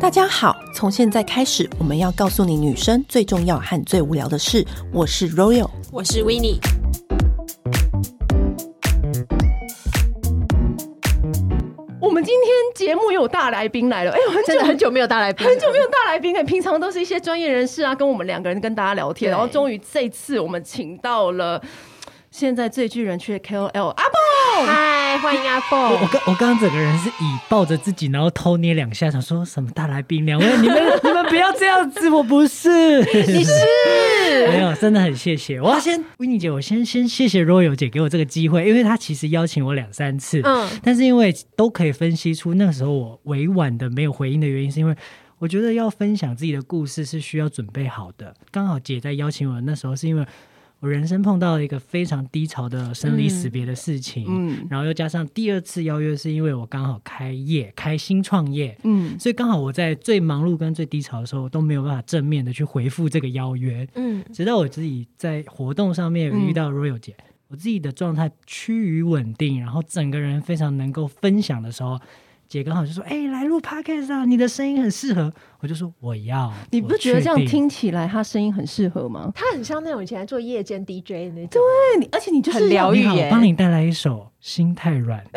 大家好，从现在开始，我们要告诉你女生最重要和最无聊的事。我是 Royal，我是 Winnie。我们今天节目有大来宾来了，哎呦，很久很久没有大来宾，很久没有大来宾了。平常都是一些专业人士啊，跟我们两个人跟大家聊天，然后终于这次我们请到了现在最具人气的 KOL 阿蹦。嗨，欢迎阿凤。我刚我刚刚整个人是以抱着自己，然后偷捏两下，想说什么大来宾，两位你们你们不要这样子，我不是，你是没有，真的很谢谢。我要先 Winnie 姐，我先先谢谢 Royal 姐给我这个机会，因为她其实邀请我两三次，嗯，但是因为都可以分析出那个时候我委婉的没有回应的原因，是因为我觉得要分享自己的故事是需要准备好的。刚好姐在邀请我的那时候，是因为。我人生碰到了一个非常低潮的生离死别的事情，嗯，然后又加上第二次邀约，是因为我刚好开业，开新创业，嗯，所以刚好我在最忙碌跟最低潮的时候都没有办法正面的去回复这个邀约，嗯，直到我自己在活动上面遇到 Royal 姐，我自己的状态趋于稳定，然后整个人非常能够分享的时候。姐刚好就说：“哎、欸，来录 podcast 啊，你的声音很适合。”我就说：“我要。”你不觉得这样听起来他声音很适合吗？他很像那种以前做夜间 DJ 的那种。对，而且你就是很疗愈。我帮你带来一首《心太软》。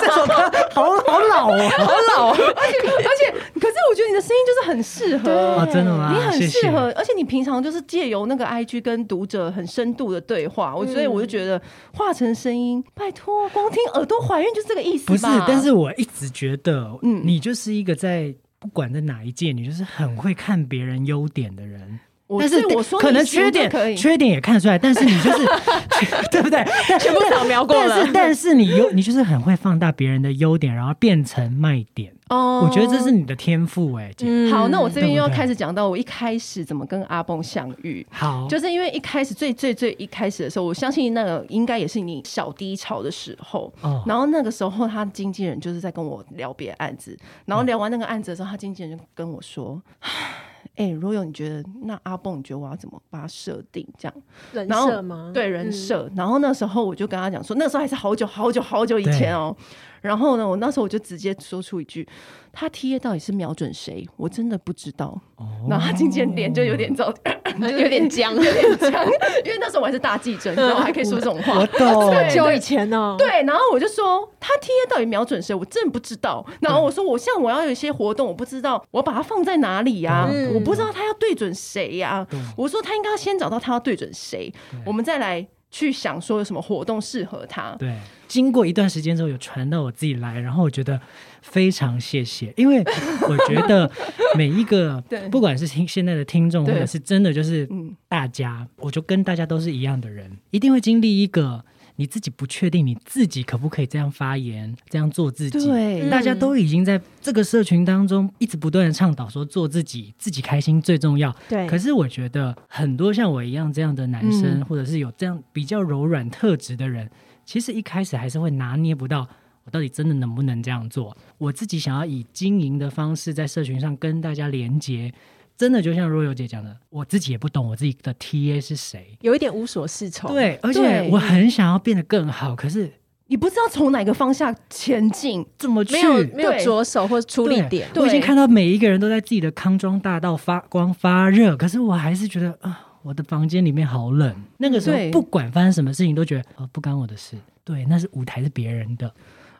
这首歌好 好老哦，好老。而且而且，可是我觉得你的声音就是很适合。哦，真的吗？你很适合，谢谢。而且你平常就是借由那个 IG 跟读者很深度的对话，我、嗯、所以我就觉得化成声音，拜托，光听耳朵怀孕就是这个意思？不是，但是我一直觉得，嗯，你就是一个在不管在哪一届，你就是很会看别人优点的人。但是我说可能缺点，缺点也看得出来，但是你就是 对不对？全部扫描过了。但是但是你优，你就是很会放大别人的优点，然后变成卖点。哦，我觉得这是你的天赋哎、欸。嗯，好，那我这边又要开始讲到我一开始怎么跟阿蹦相遇。好，就是因为一开始最最最一开始的时候，我相信那个应该也是你小低潮的时候。哦。然后那个时候，他经纪人就是在跟我聊别的案子，然后聊完那个案子的时候，他经纪人就跟我说。哎、欸，Royal，你觉得那阿蹦，你觉得我要怎么把它设定这样？人设吗？对，人设、嗯。然后那时候我就跟他讲说，那时候还是好久好久好久以前哦。然后呢，我那时候我就直接说出一句：“他 TA 到底是瞄准谁？我真的不知道。哦”然后他经纪人脸就有点糟，有点僵，有点僵，因为那时候我还是大记者，你知道，我还可以说这种话。我懂，久以前呢。对，然后我就说他 TA 到底瞄准谁？我真的不知道。然后我说，我像我要有一些活动，我不知道我把它放在哪里呀、啊嗯？我不知道他要对准谁呀、啊？我说他应该要先找到他要对准谁，我们再来。去想说有什么活动适合他。对，经过一段时间之后，有传到我自己来，然后我觉得非常谢谢，因为我觉得每一个，不管是听现在的听众，或者是真的就是大家，我就跟大家都是一样的人，一定会经历一个。你自己不确定你自己可不可以这样发言，这样做自己。对，大家都已经在这个社群当中一直不断的倡导说做自己，自己开心最重要。对。可是我觉得很多像我一样这样的男生，嗯、或者是有这样比较柔软特质的人，其实一开始还是会拿捏不到我到底真的能不能这样做。我自己想要以经营的方式在社群上跟大家连接。真的就像 Royal 姐讲的，我自己也不懂我自己的 TA 是谁，有一点无所适从。对，而且我很想要变得更好，可是你不知道从哪个方向前进，怎么去，没有没有着手或出力点。我已经看到每一个人都在自己的康庄大道发光发热，可是我还是觉得啊，我的房间里面好冷。那个时候不管发生什么事情，都觉得哦，不干我的事。对，那是舞台是别人的。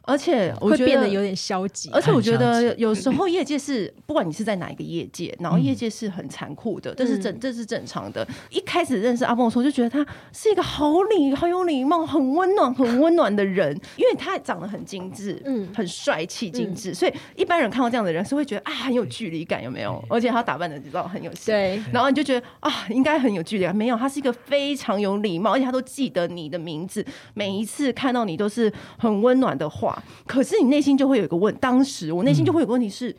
而且我觉得会变得有点消极，而且我觉得有时候业界是不管你是在哪一个业界，然后业界是很残酷的，这是正这是正常的。一开始认识阿峰的时候，就觉得他是一个好礼、好有礼貌、很温暖、很温暖的人，因为他长得很精致，嗯，很帅气、精致，所以一般人看到这样的人是会觉得啊很有距离感，有没有？而且他打扮的你知道很有型，对，然后你就觉得啊应该很有距离感，没有，他是一个非常有礼貌，而且他都记得你的名字，每一次看到你都是很温暖的话，可是你内心就会有一个问，当时我内心就会有个问题是，嗯、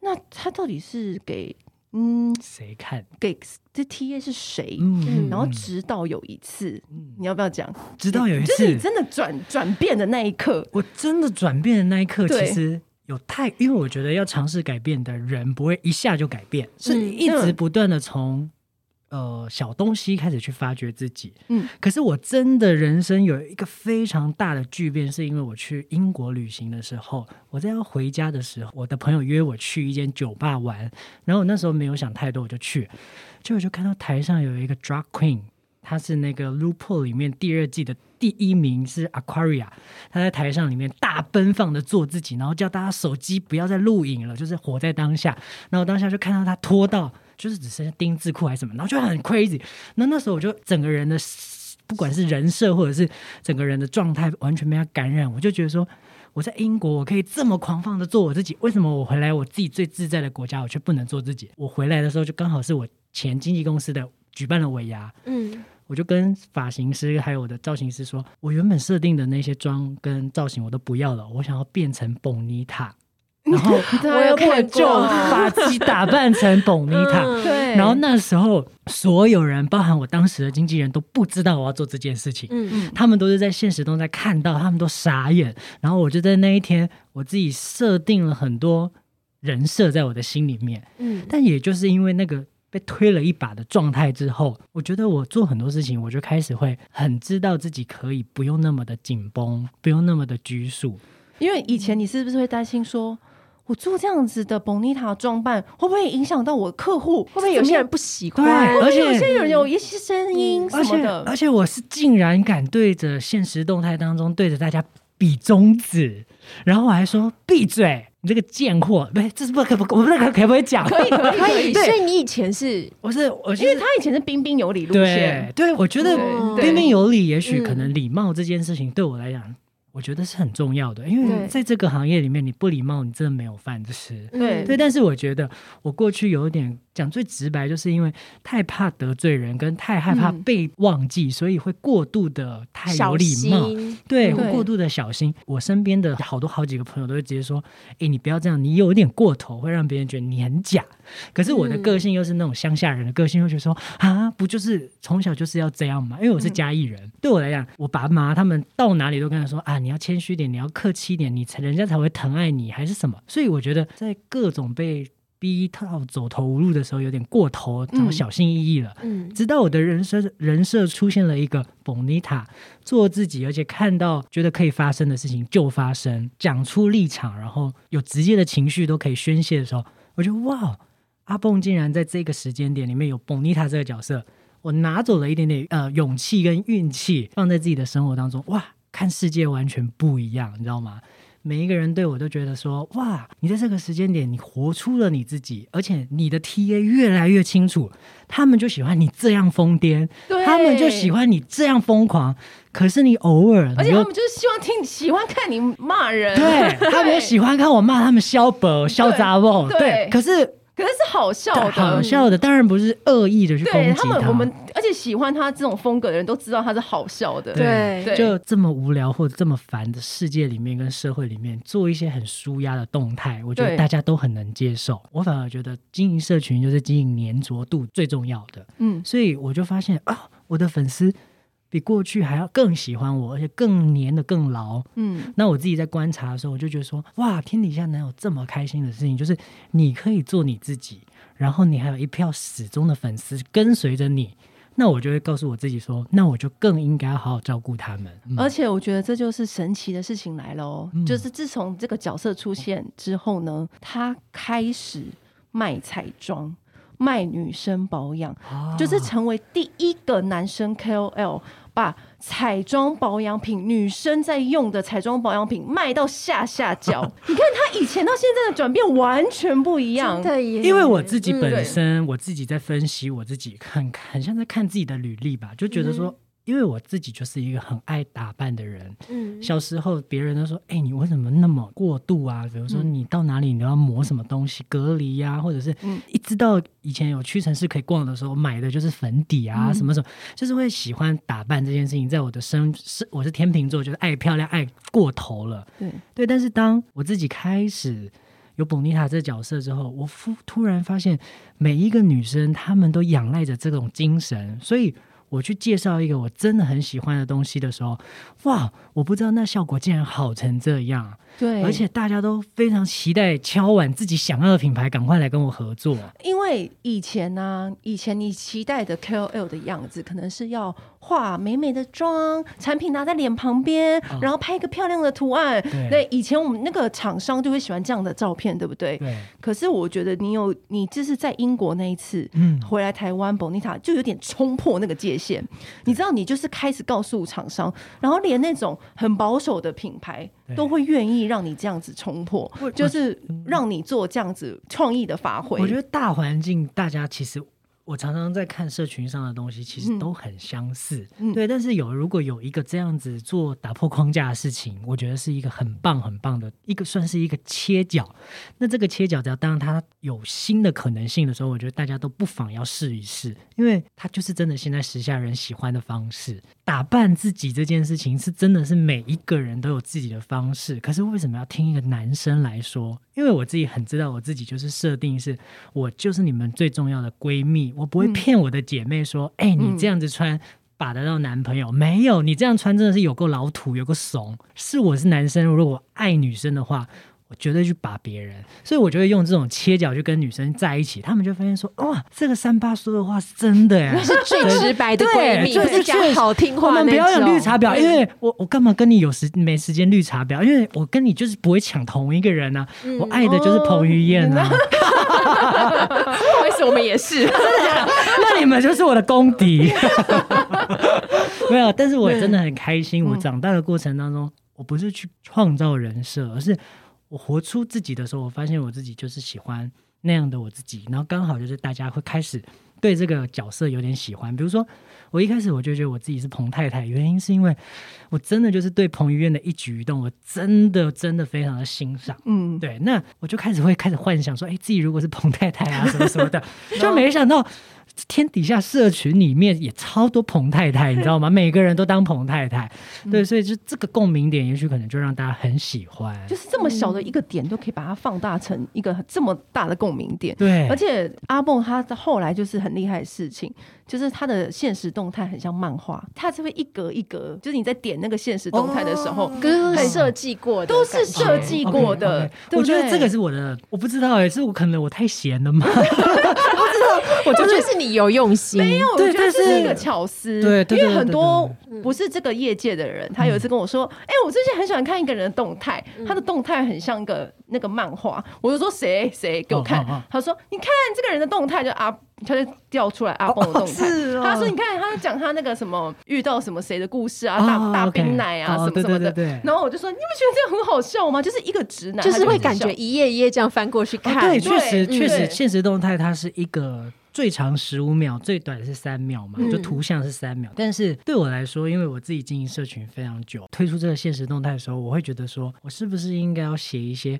那他到底是给嗯谁看？给这 TA 是谁？嗯，然后直到有一次，嗯、你要不要讲？直到有一次，就是你真的转转变的那一刻，我真的转变的那一刻，其实有太，因为我觉得要尝试改变的人不会一下就改变，是一直不断的从。呃小东西开始去发掘自己。嗯，可是我真的人生有一个非常大的巨变，是因为我去英国旅行的时候，我在要回家的时候，我的朋友约我去一间酒吧玩，然后我那时候没有想太多，我就去，结果就看到台上有一个 drag queen。他是那个《RuPaul》里面第二季的第一名，是 Aquaria。他在台上里面大奔放的做自己，然后叫大家手机不要再录影了，就是活在当下。然后当下就看到他脱到就是只剩下丁字裤还是什么，然后就很 crazy。那那时候我就整个人的不管是人设或者是整个人的状态完全被他感染，我就觉得说我在英国我可以这么狂放的做我自己，为什么我回来我自己最自在的国家我却不能做自己？我回来的时候就刚好是我前经纪公司的举办了尾牙，嗯。我就跟发型师还有我的造型师说，我原本设定的那些妆跟造型我都不要了，我想要变成 Bonita，然后我要把旧发髻打扮成 Bonita。对，然后那时候所有人，包含我当时的经纪人，都不知道我要做这件事情。嗯嗯，他们都是在现实中在看到，他们都傻眼。然后我就在那一天，我自己设定了很多人设在我的心里面。嗯，但也就是因为那个。被推了一把的状态之后，我觉得我做很多事情，我就开始会很知道自己可以不用那么的紧绷，不用那么的拘束。因为以前你是不是会担心说，我做这样子的 Bonita 装扮会不会影响到我的客户？会不会有些人不喜欢？而且有些人有一些声音什么的。而且，而且我是竟然敢对着现实动态当中对着大家比中指，然后我还说闭嘴。你这个贱货，不是，这是不可不，我们可可不可以讲？可以可以 可以。所以你以前是，我是我，因为他以前是彬彬有礼路线。对，对我觉得彬彬有礼，也许可能礼貌这件事情对我来讲。我觉得是很重要的，因为在这个行业里面，你不礼貌，你真的没有饭吃。对对，但是我觉得我过去有点讲最直白，就是因为太怕得罪人，跟太害怕被忘记，嗯、所以会过度的太有礼貌，对，会过度的小心。我身边的好多好几个朋友都会直接说：“哎，你不要这样，你有点过头，会让别人觉得你很假。”可是我的个性又是那种乡下人的个性，又觉得说：“啊，不就是从小就是要这样嘛？”因为我是嘉义人，嗯、对我来讲，我爸妈他们到哪里都跟他说：“啊。”你要谦虚点，你要客气点，你才人家才会疼爱你，还是什么？所以我觉得在各种被逼到走投无路的时候，有点过头，然后小心翼翼了。嗯，直到我的人生人设出现了一个 Bonita，做自己，而且看到觉得可以发生的事情就发生，讲出立场，然后有直接的情绪都可以宣泄的时候，我觉得哇，阿蹦竟然在这个时间点里面有 Bonita 这个角色，我拿走了一点点呃勇气跟运气，放在自己的生活当中，哇。看世界完全不一样，你知道吗？每一个人对我都觉得说：“哇，你在这个时间点，你活出了你自己，而且你的 TA 越来越清楚。他们就喜欢你这样疯癫，对他们就喜欢你这样疯狂。可是你偶尔，而且他们就是希望听，喜欢看你骂人。对，他们喜欢看我骂他们萧伯、萧杂梦。对，可是。”可是是好笑的，好笑的，当然不是恶意的去攻击他。他们，我们而且喜欢他这种风格的人都知道他是好笑的。对，对就这么无聊或者这么烦的世界里面跟社会里面，做一些很舒压的动态，我觉得大家都很能接受。我反而觉得经营社群就是经营黏着度最重要的。嗯，所以我就发现啊，我的粉丝。比过去还要更喜欢我，而且更黏的更牢。嗯，那我自己在观察的时候，我就觉得说，哇，天底下能有这么开心的事情，就是你可以做你自己，然后你还有一票始终的粉丝跟随着你，那我就会告诉我自己说，那我就更应该好好照顾他们。嗯、而且我觉得这就是神奇的事情来了哦，嗯、就是自从这个角色出现之后呢，他开始卖彩妆。卖女生保养，啊、就是成为第一个男生 KOL，把彩妆保养品、女生在用的彩妆保养品卖到下下角。你看他以前到现在的转变完全不一样。因为我自己本身，嗯、我自己在分析我自己，很很像在看自己的履历吧，就觉得说。嗯因为我自己就是一个很爱打扮的人，嗯，小时候别人都说，哎，你为什么那么过度啊？比如说你到哪里你都要抹什么东西隔离呀，或者是一直到以前有屈臣氏可以逛的时候，买的就是粉底啊，什么什么，就是会喜欢打扮这件事情，在我的生是我是天秤座，就是爱漂亮爱过头了，对。对。但是当我自己开始有 Bonita 这个角色之后，我突突然发现每一个女生她们都仰赖着这种精神，所以。我去介绍一个我真的很喜欢的东西的时候，哇！我不知道那效果竟然好成这样。对，而且大家都非常期待敲碗自己想要的品牌，赶快来跟我合作。因为以前呢、啊，以前你期待的 KOL 的样子，可能是要化美美的妆，产品拿在脸旁边，哦、然后拍一个漂亮的图案。对，对，以前我们那个厂商就会喜欢这样的照片，对不对？对。可是我觉得你有，你就是在英国那一次，嗯，回来台湾，Bonita 就有点冲破那个界限。你知道，你就是开始告诉厂商，然后连那种很保守的品牌都会愿意让你这样子冲破，就是让你做这样子创意的发挥。我觉得大环境，大家其实。我常常在看社群上的东西，其实都很相似，嗯、对。但是有如果有一个这样子做打破框架的事情，我觉得是一个很棒很棒的一个，算是一个切角。那这个切角，只要当它有新的可能性的时候，我觉得大家都不妨要试一试，因为它就是真的现在时下人喜欢的方式。打扮自己这件事情是真的是每一个人都有自己的方式，可是为什么要听一个男生来说？因为我自己很知道我自己就是设定是，我就是你们最重要的闺蜜，我不会骗我的姐妹说，哎、嗯欸，你这样子穿把得到男朋友？没有，你这样穿真的是有够老土，有够怂。是我是男生，如果我爱女生的话。我绝对去把别人，所以我就会用这种切角去跟女生在一起，他们就发现说，哇，这个三八说的话是真的呀，是最直白的闺蜜，就是讲好听话。我们不要用绿茶婊，因为我我干嘛跟你有时没时间绿茶婊？因为我跟你就是不会抢同一个人啊，嗯、我爱的就是彭于晏啊。不好意思，我们也是，那你们就是我的公敌。没有，但是我真的很开心，我长大的过程当中，我不是去创造人设，而是。我活出自己的时候，我发现我自己就是喜欢那样的我自己，然后刚好就是大家会开始对这个角色有点喜欢。比如说，我一开始我就觉得我自己是彭太太，原因是因为我真的就是对彭于晏的一举一动，我真的真的非常的欣赏。嗯，对，那我就开始会开始幻想说，哎，自己如果是彭太太啊，什么什么的，就没想到。天底下社群里面也超多彭太太，你知道吗？每个人都当彭太太，对，所以就这个共鸣点，也许可能就让大家很喜欢。就是这么小的一个点，都可以把它放大成一个这么大的共鸣点。对，而且阿蹦他后来就是很厉害的事情，就是他的现实动态很像漫画，他是会一格一格，就是你在点那个现实动态的时候，跟设计过的，都是设计过的。我觉得这个是我的，我不知道哎，是我可能我太闲了吗？我觉得是你有用心，没有，我觉得这是一个巧思。对，因为很多不是这个业界的人，他有一次跟我说：“哎，我最近很喜欢看一个人的动态，他的动态很像一个那个漫画。”我就说：“谁谁给我看？”他说：“你看这个人的动态，就阿，他就调出来阿蹦的动态。他说：‘你看，他讲他那个什么遇到什么谁的故事啊，大大冰奶啊，什么什么的。’然后我就说：‘你不觉得这样很好笑吗？’就是一个直男，就是会感觉一页一页这样翻过去看。对，确实确实，现实动态它是一个。最长十五秒，最短是三秒嘛，就图像是三秒。嗯、但是对我来说，因为我自己经营社群非常久，推出这个现实动态的时候，我会觉得说，我是不是应该要写一些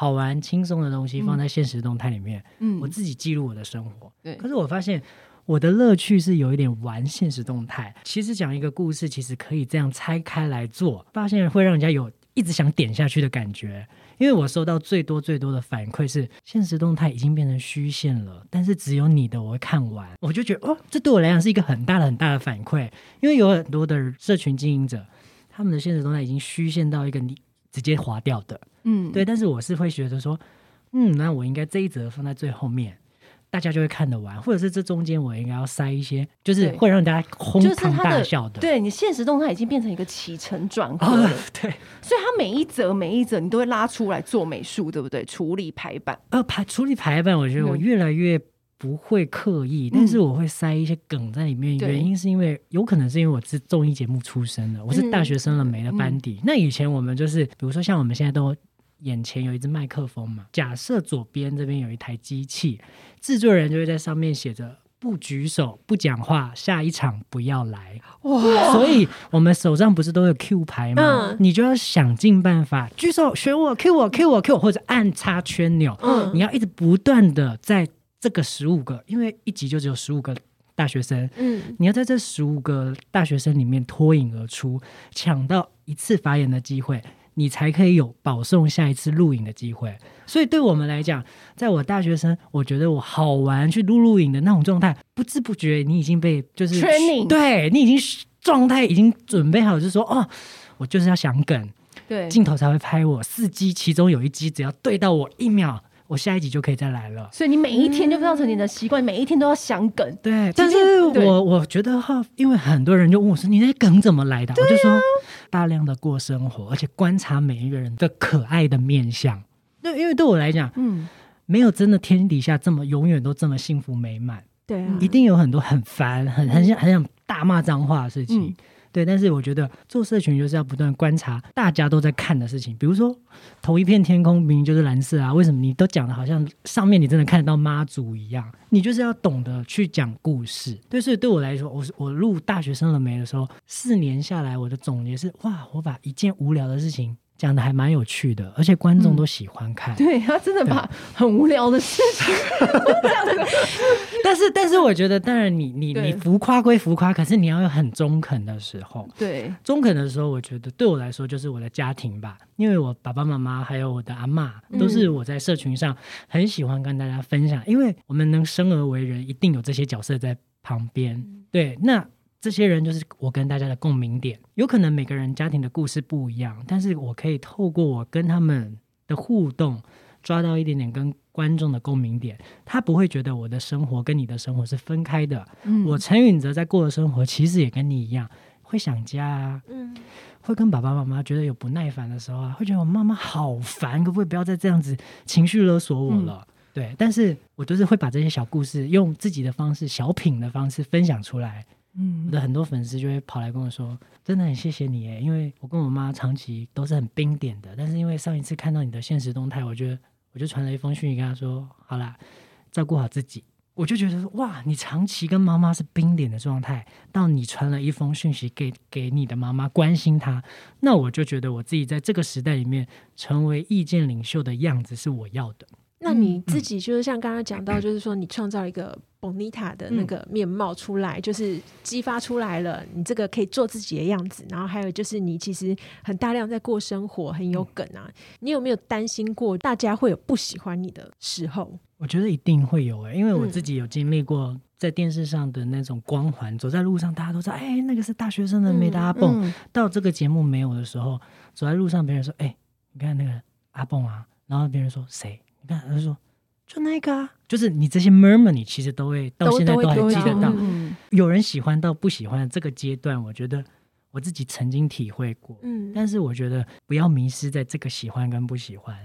好玩、轻松的东西放在现实动态里面？嗯，我自己记录我的生活。对、嗯，可是我发现我的乐趣是有一点玩现实动态。其实讲一个故事，其实可以这样拆开来做，发现会让人家有一直想点下去的感觉。因为我收到最多最多的反馈是，现实动态已经变成虚线了，但是只有你的我会看完，我就觉得哦，这对我来讲是一个很大的很大的反馈。因为有很多的社群经营者，他们的现实动态已经虚线到一个你直接划掉的，嗯，对。但是我是会觉得说，嗯，那我应该这一则放在最后面。大家就会看得完，或者是这中间我应该要塞一些，就是会让大家哄堂大笑的。对，你现实动态已经变成一个起承转合了，对，所以它每一则每一则你都会拉出来做美术，对不对？处理排版，呃，排处理排版，我觉得我越来越不会刻意，但是我会塞一些梗在里面。原因是因为有可能是因为我是综艺节目出身的，我是大学生了没的班底。那以前我们就是，比如说像我们现在都。眼前有一支麦克风嘛？假设左边这边有一台机器，制作人就会在上面写着“不举手、不讲话，下一场不要来”。哇！所以我们手上不是都有 Q 牌吗？嗯、你就要想尽办法举手选我，Q 我，Q 我，Q 我，或者按插圈钮。嗯，你要一直不断的在这个十五个，因为一集就只有十五个大学生。嗯，你要在这十五个大学生里面脱颖而出，抢到一次发言的机会。你才可以有保送下一次录影的机会，所以对我们来讲，在我大学生，我觉得我好玩去录录影的那种状态，不知不觉你已经被就是 training，对你已经状态已经准备好，就是说哦，我就是要想梗，对，镜头才会拍我。四机其中有一机，只要对到我一秒，我下一集就可以再来了。所以你每一天就造成你的习惯，嗯、每一天都要想梗。对，但是我我觉得哈，因为很多人就问我说：“你那梗怎么来的？”啊、我就说：大量的过生活，而且观察每一个人的可爱的面相。那因为对我来讲，嗯，没有真的天底下这么永远都这么幸福美满。对啊，一定有很多很烦、很很想很想大骂脏话的事情。嗯对，但是我觉得做社群就是要不断观察大家都在看的事情，比如说同一片天空明明就是蓝色啊，为什么你都讲的好像上面你真的看得到妈祖一样？你就是要懂得去讲故事。对，所以对我来说，我我入大学生了没的时候，四年下来我的总结是：哇，我把一件无聊的事情。讲的还蛮有趣的，而且观众都喜欢看。嗯、对他真的把很无聊的事情 但是但是我觉得，当然你你你浮夸归浮夸，可是你要有很中肯的时候。对，中肯的时候，我觉得对我来说就是我的家庭吧，因为我爸爸妈妈还有我的阿嬷，都是我在社群上很喜欢跟大家分享，嗯、因为我们能生而为人，一定有这些角色在旁边。嗯、对，那。这些人就是我跟大家的共鸣点，有可能每个人家庭的故事不一样，但是我可以透过我跟他们的互动，抓到一点点跟观众的共鸣点，他不会觉得我的生活跟你的生活是分开的。嗯，我陈允泽在过的生活其实也跟你一样，会想家啊，嗯，会跟爸爸妈妈觉得有不耐烦的时候啊，会觉得我妈妈好烦，可不可以不要再这样子情绪勒索我了？嗯，对，但是我就是会把这些小故事用自己的方式、小品的方式分享出来。嗯，我的很多粉丝就会跑来跟我说，真的很谢谢你耶，因为我跟我妈长期都是很冰点的，但是因为上一次看到你的现实动态，我觉得我就传了一封讯息跟她说，好啦，照顾好自己。我就觉得，哇，你长期跟妈妈是冰点的状态，到你传了一封讯息给给你的妈妈关心她，那我就觉得我自己在这个时代里面成为意见领袖的样子是我要的。那你自己就是像刚刚讲到，就是说你创造一个 Bonita 的那个面貌出来，嗯、就是激发出来了你这个可以做自己的样子。然后还有就是你其实很大量在过生活，很有梗啊。嗯、你有没有担心过大家会有不喜欢你的时候？我觉得一定会有诶、欸，因为我自己有经历过在电视上的那种光环，嗯、走在路上大家都知道，哎、欸，那个是大学生的美的阿蹦。嗯、到这个节目没有的时候，走在路上别人说，哎、欸，你看那个阿蹦啊，然后别人说谁？你看，他说就那个啊，就是你这些 murmur，你其实都会到现在都还记得到。有人喜欢到不喜欢这个阶段，我觉得我自己曾经体会过。嗯，但是我觉得不要迷失在这个喜欢跟不喜欢。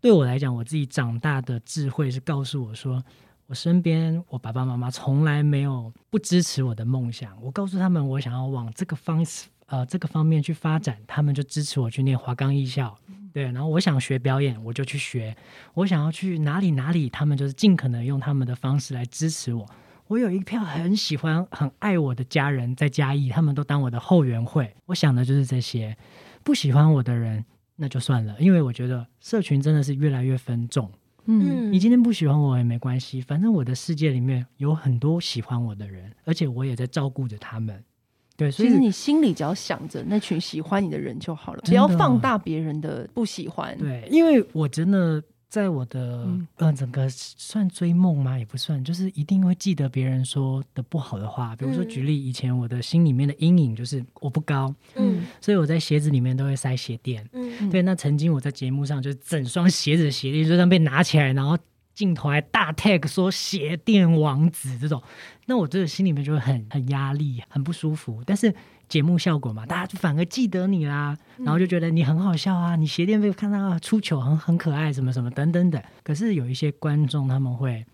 对我来讲，我自己长大的智慧是告诉我说，我身边我爸爸妈妈从来没有不支持我的梦想。我告诉他们我想要往这个方呃这个方面去发展，他们就支持我去念华冈艺校。对，然后我想学表演，我就去学；我想要去哪里哪里，他们就是尽可能用他们的方式来支持我。我有一票很喜欢、很爱我的家人在嘉义，他们都当我的后援会。我想的就是这些。不喜欢我的人，那就算了，因为我觉得社群真的是越来越分众。嗯，你今天不喜欢我也没关系，反正我的世界里面有很多喜欢我的人，而且我也在照顾着他们。对，所以其实你心里只要想着那群喜欢你的人就好了，不要放大别人的不喜欢。对，因为我真的在我的嗯、呃、整个算追梦吗？也不算，就是一定会记得别人说的不好的话。比如说举例，以前我的心里面的阴影就是我不高，嗯，所以我在鞋子里面都会塞鞋垫。嗯，对。那曾经我在节目上就是整双鞋子的鞋垫就这样被拿起来，然后。镜头还大 tag 说鞋垫王子这种，那我这个心里面就会很很压力，很不舒服。但是节目效果嘛，大家就反而记得你啦，然后就觉得你很好笑啊，你鞋垫被看到出糗很很可爱，什么什么等等等。可是有一些观众他们会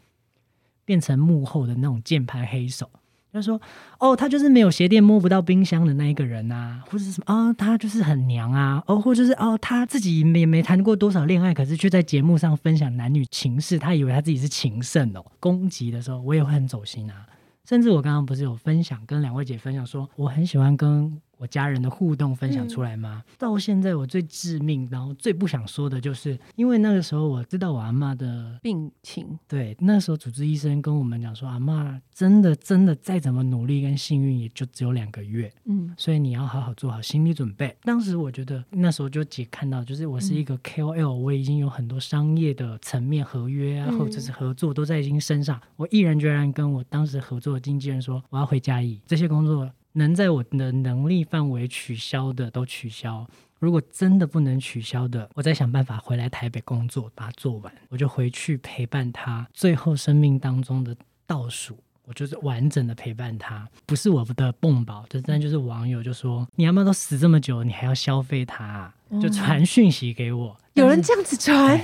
变成幕后的那种键盘黑手。他说：“哦，他就是没有鞋垫摸不到冰箱的那一个人啊，或者是什么啊、他就是很娘啊，哦，或者就是哦，他自己也没没谈过多少恋爱，可是却在节目上分享男女情事，他以为他自己是情圣哦。攻击的时候，我也会很走心啊。甚至我刚刚不是有分享，跟两位姐分享说，我很喜欢跟。”我家人的互动分享出来吗？嗯、到现在我最致命，然后最不想说的就是，因为那个时候我知道我阿妈的病情，对，那时候主治医生跟我们讲说，阿妈真的真的再怎么努力跟幸运，也就只有两个月，嗯，所以你要好好做好心理准备。当时我觉得那时候就姐看到，就是我是一个 KOL，、嗯、我已经有很多商业的层面合约啊，或者是合作都在已经身上，我毅然决然跟我当时合作的经纪人说，我要回嘉义这些工作。能在我的能力范围取消的都取消，如果真的不能取消的，我再想办法回来台北工作，把它做完，我就回去陪伴他最后生命当中的倒数。我就是完整的陪伴他，不是我的蹦宝，就真的就是网友就说，你阿妈都死这么久，你还要消费他啊，就传讯息给我，有人这样子传，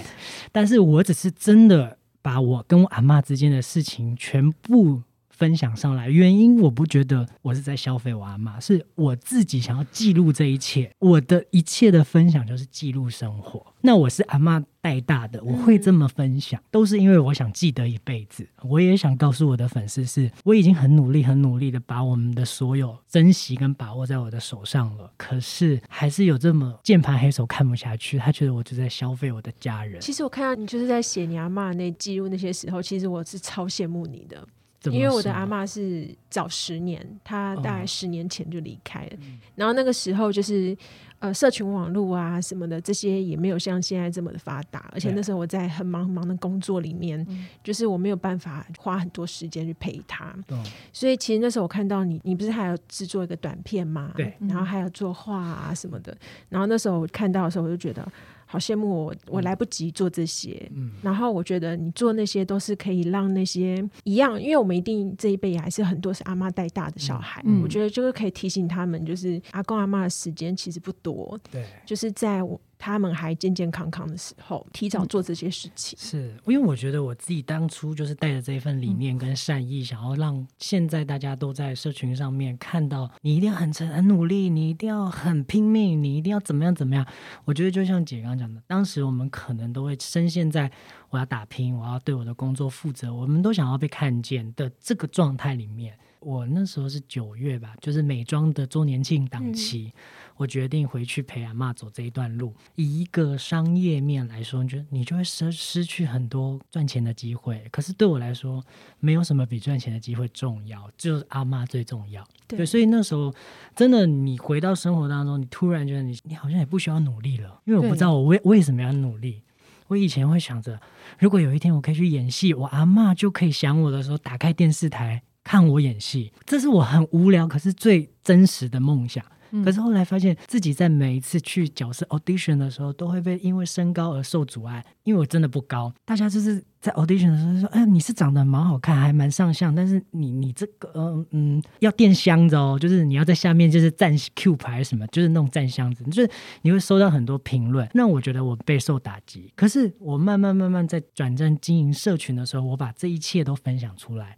但是我只是真的把我跟我阿妈之间的事情全部。分享上来，原因我不觉得我是在消费我阿妈，是我自己想要记录这一切。我的一切的分享就是记录生活。那我是阿妈带大的，我会这么分享，都是因为我想记得一辈子。我也想告诉我的粉丝，是我已经很努力、很努力的把我们的所有珍惜跟把握在我的手上了。可是还是有这么键盘黑手看不下去，他觉得我就在消费我的家人。其实我看到你就是在写你阿妈那记录那些时候，其实我是超羡慕你的。因为我的阿妈是早十年，她大概十年前就离开了。哦、然后那个时候就是呃，社群网络啊什么的这些也没有像现在这么的发达，而且那时候我在很忙很忙的工作里面，嗯、就是我没有办法花很多时间去陪她。嗯、所以其实那时候我看到你，你不是还要制作一个短片吗？对，然后还要作画啊什么的。然后那时候我看到的时候，我就觉得。好羡慕我，我来不及做这些。嗯，然后我觉得你做那些都是可以让那些一样，因为我们一定这一辈也还是很多是阿妈带大的小孩。嗯，我觉得就是可以提醒他们，就是阿公阿妈的时间其实不多。对，就是在我。他们还健健康康的时候，提早做这些事情。嗯、是因为我觉得我自己当初就是带着这一份理念跟善意，想要让现在大家都在社群上面看到，你一定要很诚很努力，你一定要很拼命，你一定要怎么样怎么样。我觉得就像姐刚刚讲的，当时我们可能都会深陷在我要打拼，我要对我的工作负责，我们都想要被看见的这个状态里面。我那时候是九月吧，就是美妆的周年庆档期。嗯我决定回去陪阿嬷走这一段路。以一个商业面来说，你就你就会失失去很多赚钱的机会。可是对我来说，没有什么比赚钱的机会重要，就是阿嬷最重要。对，对，所以那时候真的，你回到生活当中，你突然觉得你你好像也不需要努力了，因为我不知道我为为什么要努力。我以前会想着，如果有一天我可以去演戏，我阿嬷就可以想我的时候打开电视台看我演戏，这是我很无聊可是最真实的梦想。可是后来发现自己在每一次去角色 audition 的时候，都会被因为身高而受阻碍。因为我真的不高，大家就是在 audition 的时候说：“哎，你是长得蛮好看，还蛮上相，但是你你这个嗯嗯要垫箱子哦，就是你要在下面就是站 Q 牌什么，就是那种站箱子，就是你会收到很多评论。那我觉得我备受打击。可是我慢慢慢慢在转战经营社群的时候，我把这一切都分享出来。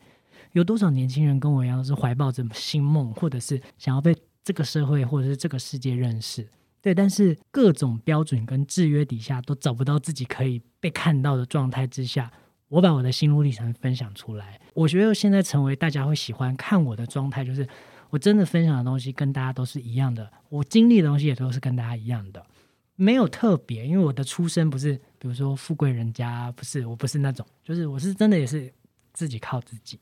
有多少年轻人跟我一样是怀抱着新梦，或者是想要被。这个社会或者是这个世界认识，对，但是各种标准跟制约底下都找不到自己可以被看到的状态之下，我把我的心路历程分享出来。我觉得现在成为大家会喜欢看我的状态，就是我真的分享的东西跟大家都是一样的，我经历的东西也都是跟大家一样的，没有特别。因为我的出身不是，比如说富贵人家，不是，我不是那种，就是我是真的也是自己靠自己。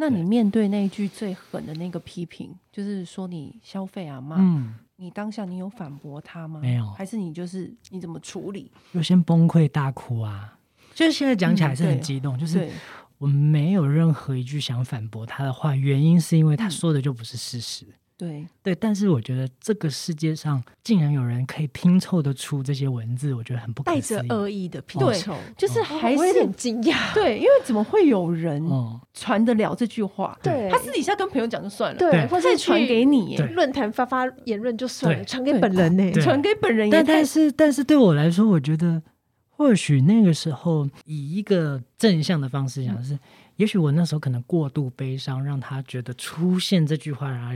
那你面对那一句最狠的那个批评，就是说你消费啊骂，嗯，你当下你有反驳他吗？没有，还是你就是你怎么处理？就先崩溃大哭啊！就是现在讲起来是很激动，嗯、就是我没有任何一句想反驳他的话，原因是因为他说的就不是事实。嗯对对，但是我觉得这个世界上竟然有人可以拼凑得出这些文字，我觉得很不可思议。带着恶意的拼凑，就是还是有点惊讶。对，因为怎么会有人传得了这句话？对，他私底下跟朋友讲就算了，对，或者传给你论坛发发言论就算了，传给本人呢？传给本人也。但但是但是对我来说，我觉得或许那个时候以一个正向的方式讲是。也许我那时候可能过度悲伤，让他觉得出现这句话，然后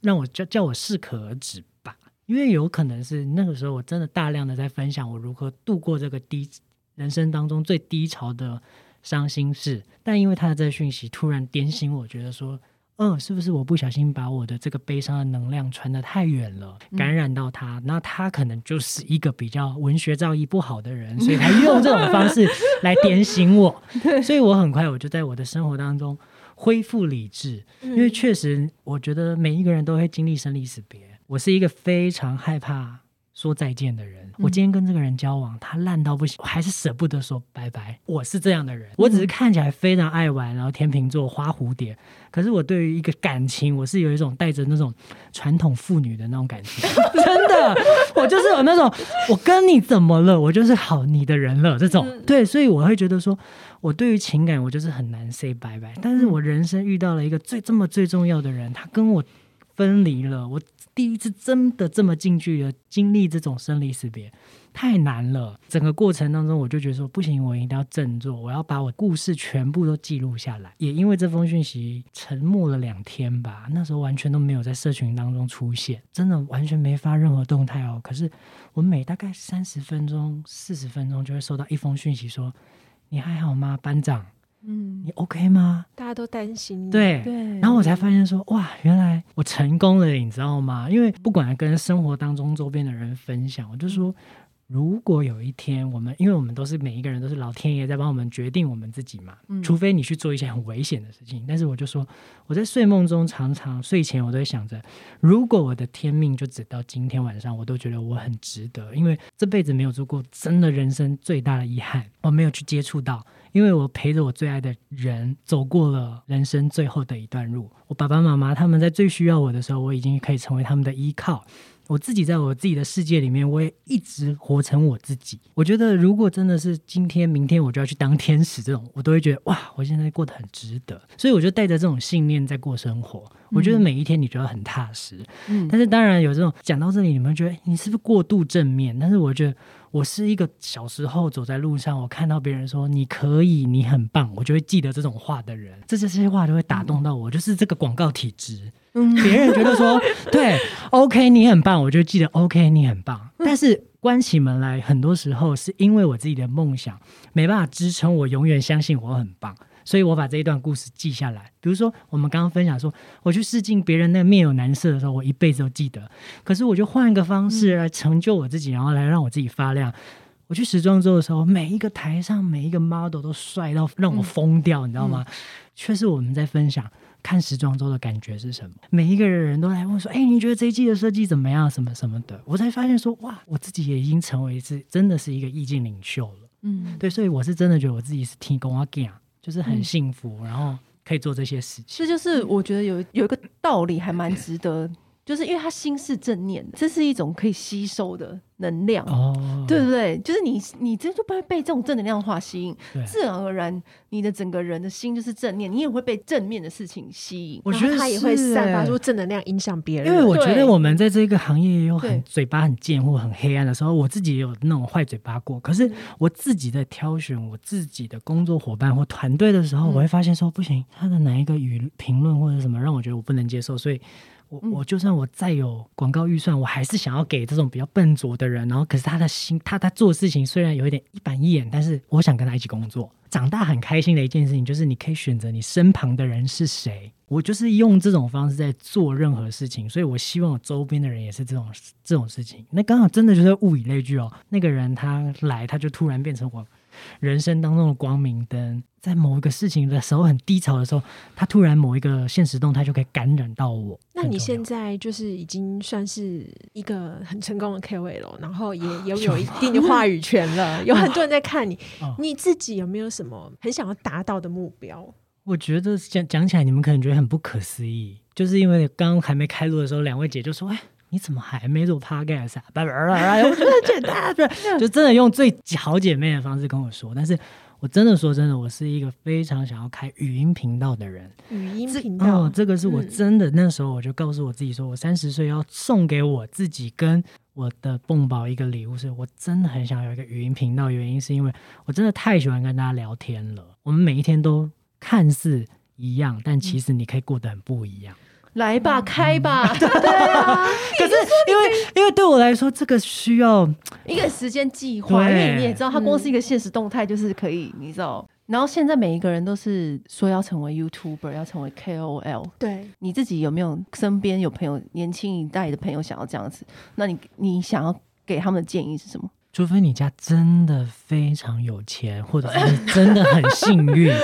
让我叫叫我适可而止吧。因为有可能是那个时候我真的大量的在分享我如何度过这个低人生当中最低潮的伤心事，但因为他的这讯息突然点醒我，觉得说。嗯，是不是我不小心把我的这个悲伤的能量传得太远了，感染到他？那他可能就是一个比较文学造诣不好的人，所以 他用这种方式来点醒我。所以我很快我就在我的生活当中恢复理智，因为确实我觉得每一个人都会经历生离死别。我是一个非常害怕说再见的人。我今天跟这个人交往，他烂到不行，我还是舍不得说拜拜。我是这样的人，我只是看起来非常爱玩，然后天秤座花蝴蝶。可是我对于一个感情，我是有一种带着那种传统妇女的那种感情。真的，我就是有那种，我跟你怎么了？我就是好你的人了。这种对，所以我会觉得说，我对于情感，我就是很难 say 拜拜。但是我人生遇到了一个最这么最重要的人，他跟我分离了，我。第一次真的这么近距离经历这种生离死别，太难了。整个过程当中，我就觉得说不行，我一定要振作，我要把我故事全部都记录下来。也因为这封讯息沉默了两天吧，那时候完全都没有在社群当中出现，真的完全没发任何动态哦。可是我每大概三十分钟、四十分钟就会收到一封讯息说：“你还好吗，班长？”嗯，你 OK 吗？大家都担心你。对对，然后我才发现说，哇，原来我成功了，你知道吗？因为不管跟生活当中周边的人分享，我就说。如果有一天我们，因为我们都是每一个人都是老天爷在帮我们决定我们自己嘛，嗯、除非你去做一些很危险的事情。但是我就说，我在睡梦中常常睡前我都会想着，如果我的天命就只到今天晚上，我都觉得我很值得，因为这辈子没有做过真的人生最大的遗憾，我没有去接触到，因为我陪着我最爱的人走过了人生最后的一段路。我爸爸妈妈他们在最需要我的时候，我已经可以成为他们的依靠。我自己在我自己的世界里面，我也一直活成我自己。我觉得，如果真的是今天、明天我就要去当天使这种，我都会觉得哇，我现在过得很值得。所以我就带着这种信念在过生活。我觉得每一天你觉得很踏实。嗯，但是当然有这种讲到这里，你们觉得你是不是过度正面？但是我觉得我是一个小时候走在路上，我看到别人说你可以，你很棒，我就会记得这种话的人。这这些话就会打动到我，就是这个广告体质。嗯，别人觉得说 对，OK，你很棒，我就记得 OK，你很棒。但是关起门来，很多时候是因为我自己的梦想没办法支撑我永远相信我很棒，所以我把这一段故事记下来。比如说，我们刚刚分享说，我去试镜别人那面有难色的时候，我一辈子都记得。可是我就换一个方式来成就我自己，然后来让我自己发亮。我去时装周的时候，每一个台上每一个 model 都帅到让我疯掉，你知道吗？却是我们在分享。看时装周的感觉是什么？每一个人都来问说：“哎、欸，你觉得这一季的设计怎么样？什么什么的？”我才发现说：“哇，我自己也已经成为一次真的是一个意境领袖了。”嗯，对，所以我是真的觉得我自己是天公啊，就是很幸福，嗯、然后可以做这些事情。这就是我觉得有有一个道理，还蛮值得。就是因为他心是正念的，这是一种可以吸收的能量，哦，对不对？就是你，你这就不会被这种正能量化吸引，自然而然，你的整个人的心就是正念，你也会被正面的事情吸引。我觉得他也会散发出正能量，影响别人。因为我觉得我们在这个行业也有很嘴巴很贱或很黑暗的时候，我自己也有那种坏嘴巴过。可是我自己在挑选我自己的工作伙伴或团队的时候，我会发现说不行，他的哪一个语评论或者什么让我觉得我不能接受，所以。我我就算我再有广告预算，我还是想要给这种比较笨拙的人。然后，可是他的心，他他做事情虽然有一点一板一眼，但是我想跟他一起工作。长大很开心的一件事情，就是你可以选择你身旁的人是谁。我就是用这种方式在做任何事情，所以我希望我周边的人也是这种这种事情。那刚好真的就是物以类聚哦。那个人他来，他就突然变成我。人生当中的光明灯，在某一个事情的时候很低潮的时候，他突然某一个现实动态就可以感染到我。那你现在就是已经算是一个很成功的 KOL 了，然后也 拥有一定的话语权了，有很多人在看你。你自己有没有什么很想要达到的目标？我觉得讲讲起来，你们可能觉得很不可思议，就是因为刚刚还没开录的时候，两位姐就说：“哎。”你怎么还没做 podcast 啊？拜拜了，我觉得很简单，就真的用最好姐妹的方式跟我说。但是我真的说真的，我是一个非常想要开语音频道的人。语音频道，哦，这个是我真的那时候我就告诉我自己说，我三十岁要送给我自己跟我的蹦宝一个礼物，是我真的很想有一个语音频道。原因是因为我真的太喜欢跟大家聊天了。我们每一天都看似一样，但其实你可以过得很不一样。来吧，开吧，对啊。可是因为因为对我来说，这个需要一个时间计划。因为你也知道，它光是一个现实动态，就是可以，你知道。然后现在每一个人都是说要成为 YouTuber，要成为 KOL。对，你自己有没有身边有朋友，年轻一代的朋友想要这样子？那你你想要给他们的建议是什么？除非你家真的非常有钱，或者是真的很幸运。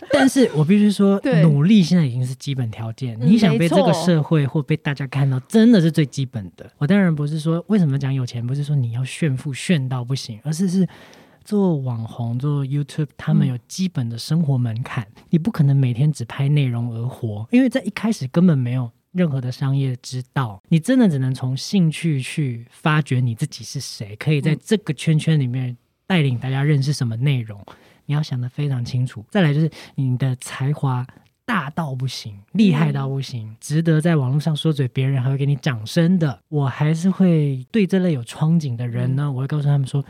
但是我必须说，努力现在已经是基本条件。你想被这个社会或被大家看到，真的是最基本的。我当然不是说为什么讲有钱，不是说你要炫富炫到不行，而是是做网红、做 YouTube，他们有基本的生活门槛。你不可能每天只拍内容而活，因为在一开始根本没有任何的商业之道。你真的只能从兴趣去发掘你自己是谁，可以在这个圈圈里面带领大家认识什么内容。你要想的非常清楚，再来就是你的才华大到不行，厉害到不行，值得在网络上说嘴，别人还会给你掌声的。我还是会对这类有憧憬的人呢，我会告诉他们说，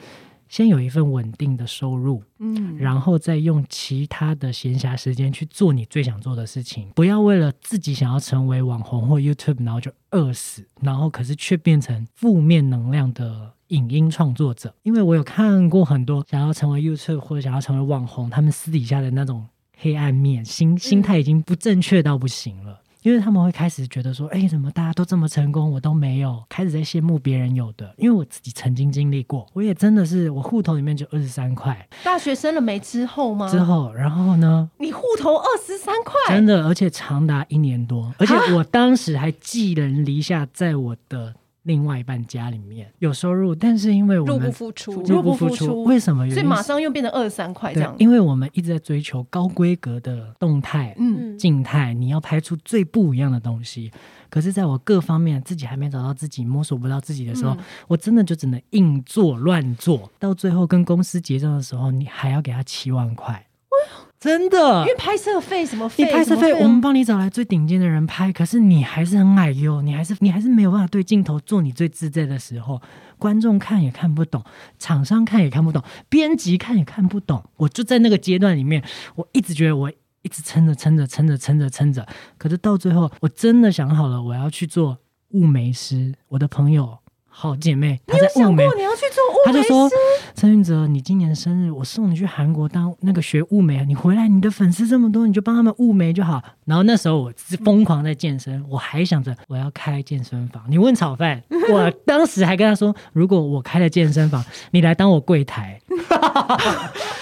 先有一份稳定的收入，嗯，然后再用其他的闲暇时间去做你最想做的事情，不要为了自己想要成为网红或 YouTube，然后就饿死，然后可是却变成负面能量的。影音创作者，因为我有看过很多想要成为 YouTube 或者想要成为网红，他们私底下的那种黑暗面，心心态已经不正确到不行了。因为他们会开始觉得说，哎，怎么大家都这么成功，我都没有，开始在羡慕别人有的。因为我自己曾经经历过，我也真的是，我户头里面就二十三块。大学生了没之后吗？之后，然后呢？你户头二十三块，真的，而且长达一年多，而且我当时还寄人篱下，在我的。另外一半家里面有收入，但是因为我们入不敷出，入不敷出，为什么？所以马上又变成二十三块这样。因为我们一直在追求高规格的动态，嗯，静态，你要拍出最不一样的东西。可是，在我各方面自己还没找到自己，摸索不到自己的时候，嗯、我真的就只能硬做乱做，到最后跟公司结账的时候，你还要给他七万块。真的，因为拍摄费什么费？你拍摄费，我们帮你找来最顶尖的人拍，可是你还是很矮哟，你还是你还是没有办法对镜头做你最自在的时候，观众看也看不懂，厂商看也看不懂，编辑看也看不懂。我就在那个阶段里面，我一直觉得我一直撑着撑着撑着撑着撑着，可是到最后，我真的想好了，我要去做雾眉师。我的朋友。好姐妹，她在雾眉，你要去做物美师？她就说：“陈云泽，你今年生日，我送你去韩国当那个学雾眉，你回来，你的粉丝这么多，你就帮他们物美就好。”然后那时候我是疯狂在健身，我还想着我要开健身房。你问炒饭，我当时还跟他说：“如果我开了健身房，你来当我柜台。”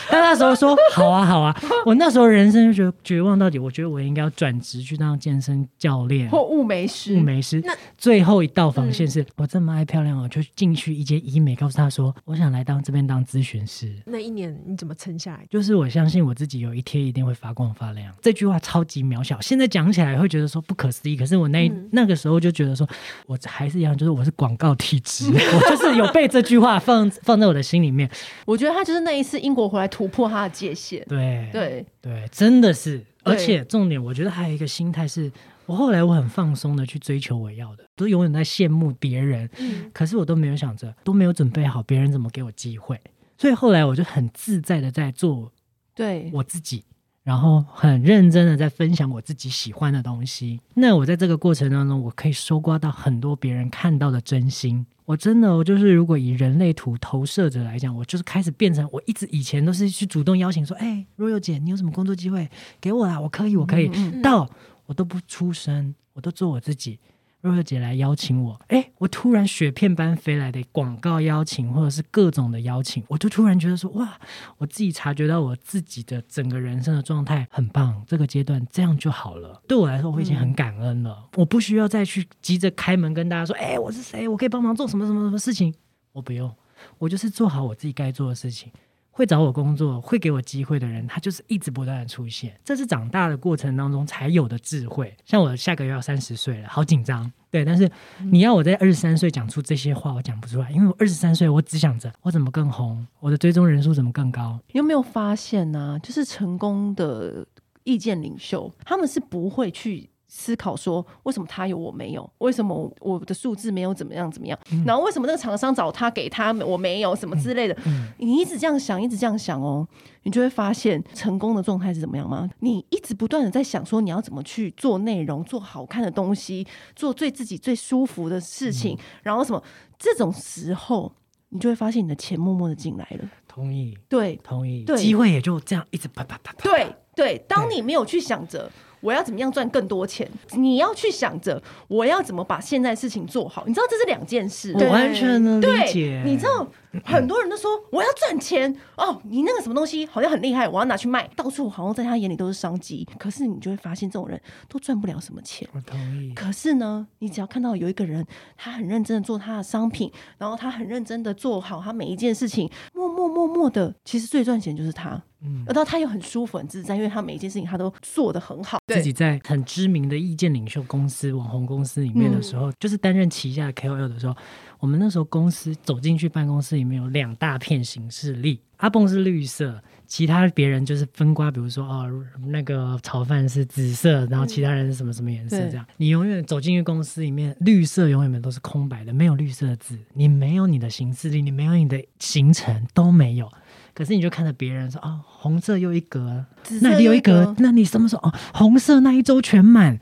他那时候说：“好啊，好啊。”我那时候人生就觉得绝望到底，我觉得我应该要转职去当健身教练或物美师。物美师。那最后一道防线是、嗯、我这么爱漂亮，我就进去一间医美，告诉他说：“我想来当这边当咨询师。”那一年你怎么撑下来？就是我相信我自己有一天一定会发光发亮。这句话超级渺小，现在讲起来会觉得说不可思议。可是我那、嗯、那个时候就觉得说，我还是一样，就是我是广告体质，我就是有被这句话放放在我的心里面。我觉得他就是那一次英国回来突破他的界限。对对对，真的是。而且重点，我觉得还有一个心态是，我后来我很放松的去追求我要的，都永远在羡慕别人，嗯，可是我都没有想着，都没有准备好别人怎么给我机会，所以后来我就很自在的在做，对我自己，然后很认真的在分享我自己喜欢的东西。那我在这个过程当中，我可以收刮到很多别人看到的真心。我真的，我就是如果以人类图投射者来讲，我就是开始变成，我一直以前都是去主动邀请说，哎，Royal 姐，你有什么工作机会给我啊？我可以，我可以。嗯嗯、到我都不出声，我都做我自己。若若姐来邀请我，哎，我突然雪片般飞来的广告邀请，或者是各种的邀请，我就突然觉得说，哇，我自己察觉到我自己的整个人生的状态很棒，这个阶段这样就好了。对我来说，我已经很感恩了，我不需要再去急着开门跟大家说，哎，我是谁，我可以帮忙做什么什么什么事情，我不用，我就是做好我自己该做的事情。会找我工作、会给我机会的人，他就是一直不断的出现。这是长大的过程当中才有的智慧。像我下个月要三十岁了，好紧张。对，但是你要我在二十三岁讲出这些话，我讲不出来，因为我二十三岁，我只想着我怎么更红，我的追踪人数怎么更高。你有没有发现呢、啊？就是成功的意见领袖，他们是不会去。思考说，为什么他有我没有？为什么我的数字没有怎么样怎么样？嗯、然后为什么那个厂商找他给他我没有什么之类的？你一直这样想，一直这样想哦，你就会发现成功的状态是怎么样吗？你一直不断的在想说你要怎么去做内容，做好看的东西，做最自己最舒服的事情，嗯、然后什么这种时候，你就会发现你的钱默默的进来了。同意，对，同意，对，机会也就这样一直啪啪啪啪。对对，当你没有去想着。我要怎么样赚更多钱，你要去想着我要怎么把现在事情做好。你知道这是两件事，我完全能理解。你知道很多人都说我要赚钱哦，你那个什么东西好像很厉害，我要拿去卖，到处好像在他眼里都是商机。可是你就会发现，这种人都赚不了什么钱。我同意。可是呢，你只要看到有一个人，他很认真的做他的商品，然后他很认真的做好他每一件事情，默默默默的，其实最赚钱就是他。嗯，而到他又很舒服、很自在，因为他每一件事情他都做得很好。自己在很知名的意见领袖公司、网红公司里面的时候，嗯、就是担任旗下的 KOL 的时候，我们那时候公司走进去办公室里面有两大片形式力，阿蹦是绿色，其他别人就是分瓜，比如说哦，那个炒饭是紫色，然后其他人是什么什么颜色这样。嗯、你永远走进去公司里面，绿色永远都是空白的，没有绿色的字，你没有你的行事历，你没有你的行程都没有。可是你就看着别人说啊、哦，红色又一格，那里有一格，那你什么时候哦？红色那一周全满，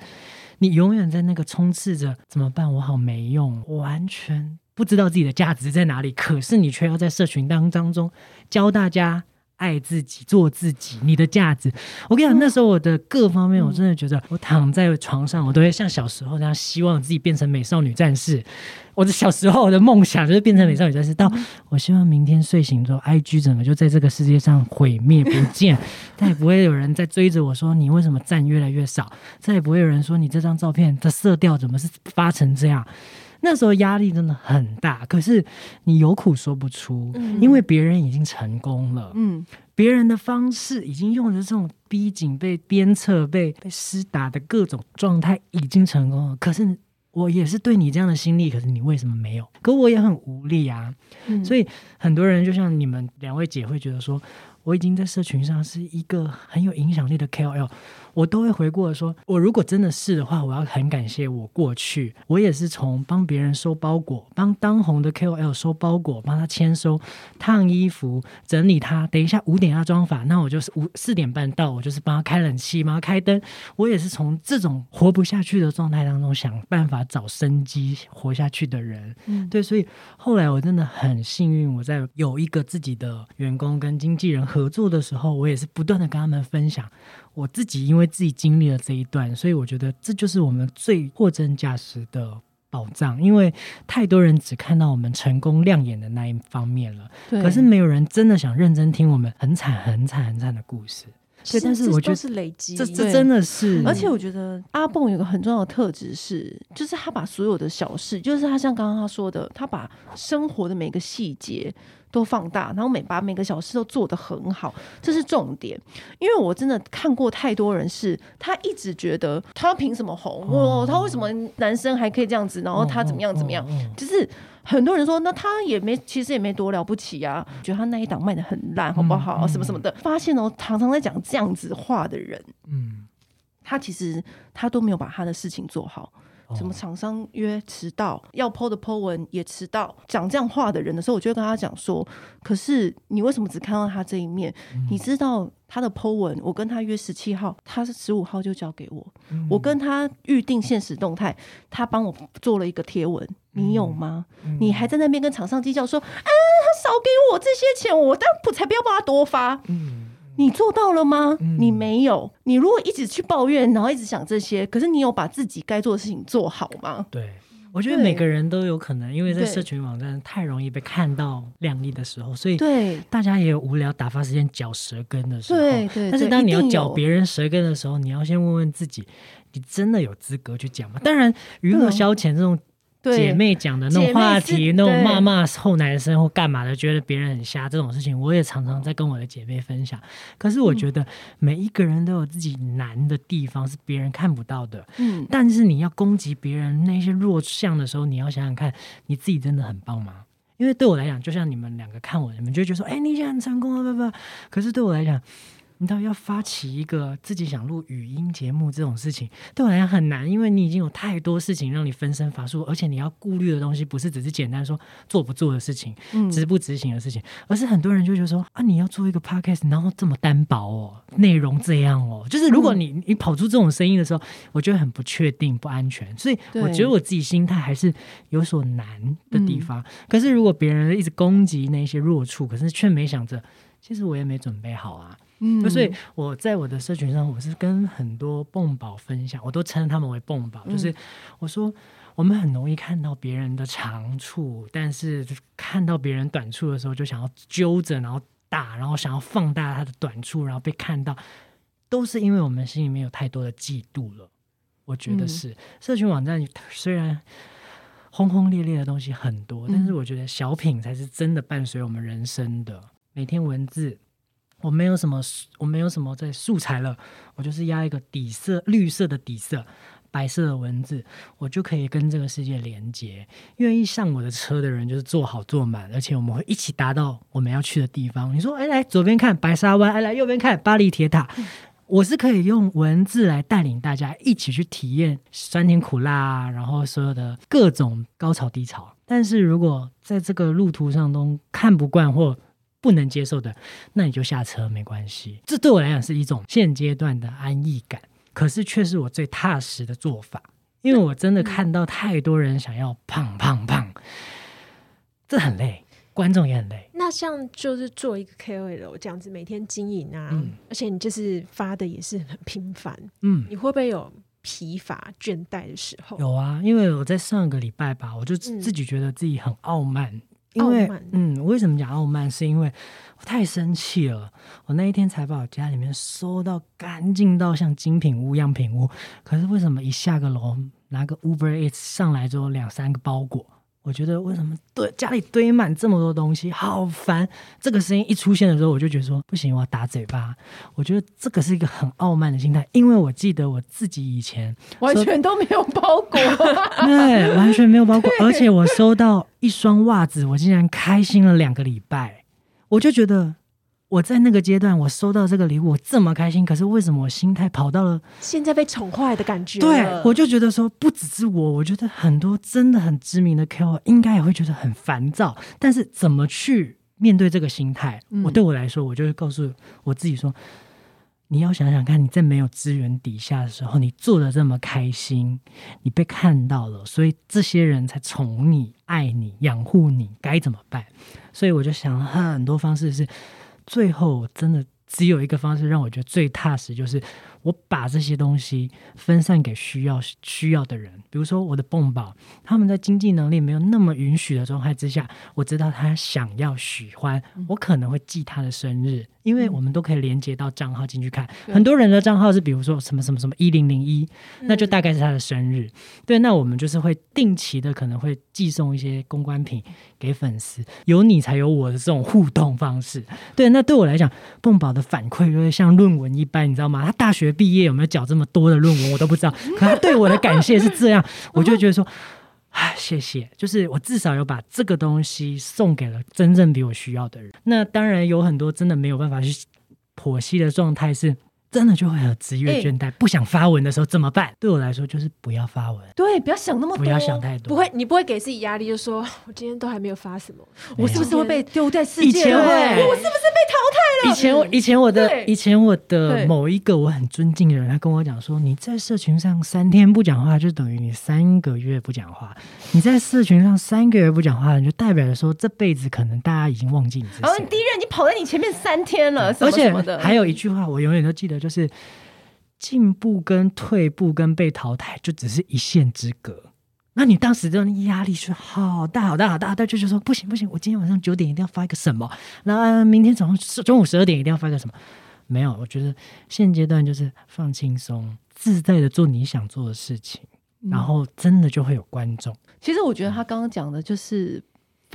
你永远在那个冲刺着，怎么办？我好没用，我完全不知道自己的价值在哪里。可是你却要在社群当当中教大家。爱自己，做自己，你的价值。我跟你讲，那时候我的各方面，我真的觉得，我躺在床上，我都会像小时候那样，希望自己变成美少女战士。我的小时候我的梦想就是变成美少女战士。到我希望明天睡醒之后，IG 整个就在这个世界上毁灭不见，再也不会有人在追着我说你为什么赞越来越少，再也不会有人说你这张照片的色调怎么是发成这样。那时候压力真的很大，可是你有苦说不出，嗯、因为别人已经成功了，嗯，别人的方式已经用着这种逼紧、被鞭策、被被施打的各种状态已经成功了。可是我也是对你这样的心力，可是你为什么没有？可我也很无力啊，嗯、所以很多人就像你们两位姐会觉得说，我已经在社群上是一个很有影响力的 KOL。我都会回过说，我如果真的是的话，我要很感谢我过去，我也是从帮别人收包裹，帮当红的 KOL 收包裹，帮他签收、烫衣服、整理他。等一下五点要妆法，那我就是五四点半到，我就是帮他开冷气，帮他开灯。我也是从这种活不下去的状态当中想办法找生机活下去的人。嗯，对，所以后来我真的很幸运，我在有一个自己的员工跟经纪人合作的时候，我也是不断的跟他们分享。我自己因为自己经历了这一段，所以我觉得这就是我们最货真价实的宝藏。因为太多人只看到我们成功亮眼的那一方面了，对可是没有人真的想认真听我们很惨、很惨、很惨的故事。对但是我觉得是累积，这这真的是。而且我觉得阿蹦有个很重要的特质是，就是他把所有的小事，就是他像刚刚他说的，他把生活的每个细节。都放大，然后每把每个小事都做得很好，这是重点。因为我真的看过太多人是，他一直觉得他凭什么红？哦，他为什么男生还可以这样子？然后他怎么样怎么样？就是很多人说，那他也没，其实也没多了不起啊。觉得他那一档卖的很烂，好不好？什么什么的。发现哦，常常在讲这样子话的人，嗯，他其实他都没有把他的事情做好。什么厂商约迟到，要 po 的 po 文也迟到，讲这样话的人的时候，我就会跟他讲说：可是你为什么只看到他这一面？嗯、你知道他的 po 文，我跟他约十七号，他是十五号就交给我。嗯、我跟他预定现实动态，他帮我做了一个贴文，你有吗？嗯、你还在那边跟厂商计较说：啊，他少给我这些钱，我但不才不要帮他多发。嗯你做到了吗？嗯、你没有。你如果一直去抱怨，然后一直想这些，可是你有把自己该做的事情做好吗？对，我觉得每个人都有可能，因为在社群网站太容易被看到亮丽的时候，所以对大家也有无聊打发时间嚼舌根的时候。对对。但是当你要嚼别人舌根的时候，你要先问问自己，你真的有资格去讲吗？当然，娱乐消遣这种。姐妹讲的那种话题，那种骂骂后男生或干嘛的，觉得别人很瞎这种事情，我也常常在跟我的姐妹分享。可是我觉得每一个人都有自己难的地方，是别人看不到的。嗯，但是你要攻击别人那些弱项的时候，你要想想看，你自己真的很棒吗？因为对我来讲，就像你们两个看我，你们就觉得说，哎，你现在很成功啊，不不。可是对我来讲，你知道要发起一个自己想录语音节目这种事情，对我来讲很难，因为你已经有太多事情让你分身乏术，而且你要顾虑的东西不是只是简单说做不做的事情，嗯，执不执行的事情，而是很多人就觉得说啊，你要做一个 podcast，然后这么单薄哦，内容这样哦，就是如果你你跑出这种声音的时候，我觉得很不确定、不安全，所以我觉得我自己心态还是有所难的地方。可是如果别人一直攻击那些弱处，可是却没想着。其实我也没准备好啊。嗯，所以我在我的社群上，我是跟很多蹦宝分享，我都称他们为蹦宝，就是我说我们很容易看到别人的长处，但是看到别人短处的时候，就想要揪着，然后打，然后想要放大他的短处，然后被看到，都是因为我们心里面有太多的嫉妒了。我觉得是社群网站虽然。轰轰烈烈的东西很多，但是我觉得小品才是真的伴随我们人生的。每天文字，我没有什么，我没有什么在素材了，我就是压一个底色，绿色的底色，白色的文字，我就可以跟这个世界连接。愿意上我的车的人，就是坐好坐满，而且我们会一起达到我们要去的地方。你说，哎，来左边看白沙湾，哎，来右边看巴黎铁塔。我是可以用文字来带领大家一起去体验酸甜苦辣，然后所有的各种高潮低潮。但是如果在这个路途上都看不惯或不能接受的，那你就下车没关系。这对我来讲是一种现阶段的安逸感，可是却是我最踏实的做法，因为我真的看到太多人想要胖胖胖，这很累。观众也很累。那像就是做一个 KOL 这样子，每天经营啊，嗯、而且你就是发的也是很频繁，嗯，你会不会有疲乏、倦怠的时候？有啊，因为我在上个礼拜吧，我就自己觉得自己很傲慢，嗯、因为慢嗯，为什么讲傲慢？是因为我太生气了。我那一天才把我家里面收到干净到像精品屋、样品屋，可是为什么一下个楼拿个 Uber Eats 上来之后两三个包裹？我觉得为什么堆家里堆满这么多东西，好烦！这个声音一出现的时候，我就觉得说不行，我要打嘴巴。我觉得这个是一个很傲慢的心态，因为我记得我自己以前 完全都没有包裹，对，完全没有包裹，而且我收到一双袜子，我竟然开心了两个礼拜，我就觉得。我在那个阶段，我收到这个礼物，我这么开心。可是为什么我心态跑到了现在被宠坏的感觉？对，我就觉得说，不只是我，我觉得很多真的很知名的 KOL 应该也会觉得很烦躁。但是怎么去面对这个心态？我对我来说，我就会告诉我自己说：你要想想看，你在没有资源底下的时候，你做的这么开心，你被看到了，所以这些人才宠你、爱你、养护你，该怎么办？所以我就想了很多方式是。最后，真的只有一个方式让我觉得最踏实，就是我把这些东西分散给需要需要的人。比如说我的蹦宝，他们在经济能力没有那么允许的状态之下，我知道他想要喜欢，我可能会记他的生日。因为我们都可以连接到账号进去看，很多人的账号是比如说什么什么什么一零零一，那就大概是他的生日。对，那我们就是会定期的可能会寄送一些公关品给粉丝，有你才有我的这种互动方式。对，那对我来讲，蹦宝的反馈就会像论文一般，你知道吗？他大学毕业有没有缴这么多的论文，我都不知道。可他对我的感谢是这样，我就觉得说。啊，谢谢，就是我至少有把这个东西送给了真正比我需要的人。那当然有很多真的没有办法去剖析的状态是。真的就会有职业倦怠，欸、不想发文的时候怎么办？对我来说就是不要发文，对，不要想那么多，不要想太多，不会，你不会给自己压力，就说我今天都还没有发什么，我是不是会被丢在世界？以前会，我是不是被淘汰了？以前我，以前我的，以前我的某一个我很尊敬的人，他跟我讲说，你在社群上三天不讲话，就等于你三个月不讲话；你在社群上三个月不讲话，你就代表着说这辈子可能大家已经忘记你。然后你第一任已经跑在你前面三天了，什么什么的。而且还有一句话，我永远都记得，就是。进步跟退步跟被淘汰就只是一线之隔，那你当时的压力是好大好大好大，但就是说不行不行，我今天晚上九点一定要发一个什么，那明天早上中午十二点一定要发一个什么？没有，我觉得现阶段就是放轻松，自在的做你想做的事情，然后真的就会有观众。其实我觉得他刚刚讲的就是。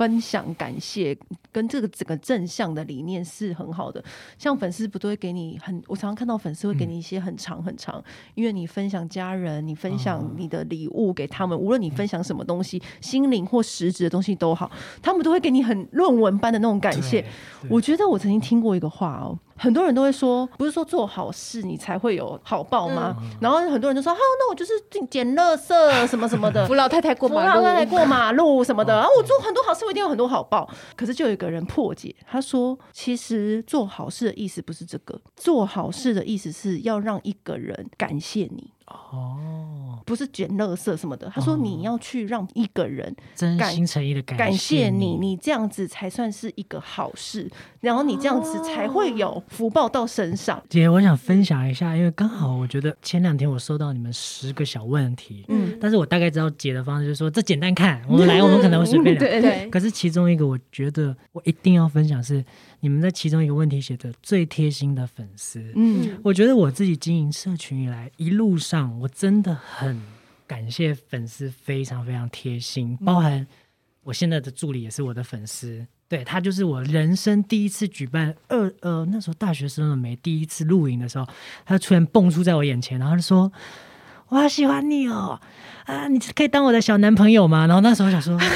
分享感谢跟这个整个正向的理念是很好的，像粉丝不都会给你很，我常常看到粉丝会给你一些很长很长，因为你分享家人，你分享你的礼物给他们，无论你分享什么东西，心灵或实质的东西都好，他们都会给你很论文般的那种感谢。我觉得我曾经听过一个话哦。很多人都会说，不是说做好事你才会有好报吗？嗯、然后很多人就说，好，那我就是捡垃圾什么什么的，扶老太太过马路，扶老太太过马路什么的。然后我做很多好事，我一定有很多好报。可是就有一个人破解，他说，其实做好事的意思不是这个，做好事的意思是要让一个人感谢你。哦，不是捡垃圾什么的。他说你要去让一个人真心诚意的感感谢你，你这样子才算是一个好事，然后你这样子才会有福报到身上。姐，我想分享一下，因为刚好我觉得前两天我收到你们十个小问题，嗯，但是我大概知道解的方式，就是说这简单看，我们来，我们可能会随便聊，对。对。可是其中一个，我觉得我一定要分享是。你们在其中一个问题写的最贴心的粉丝，嗯，我觉得我自己经营社群以来，一路上我真的很感谢粉丝，非常非常贴心，包含我现在的助理也是我的粉丝，对，他就是我人生第一次举办二呃那时候大学生了没第一次露营的时候，他突然蹦出在我眼前，然后就说。我好喜欢你哦，啊，你可以当我的小男朋友吗？然后那时候想说，好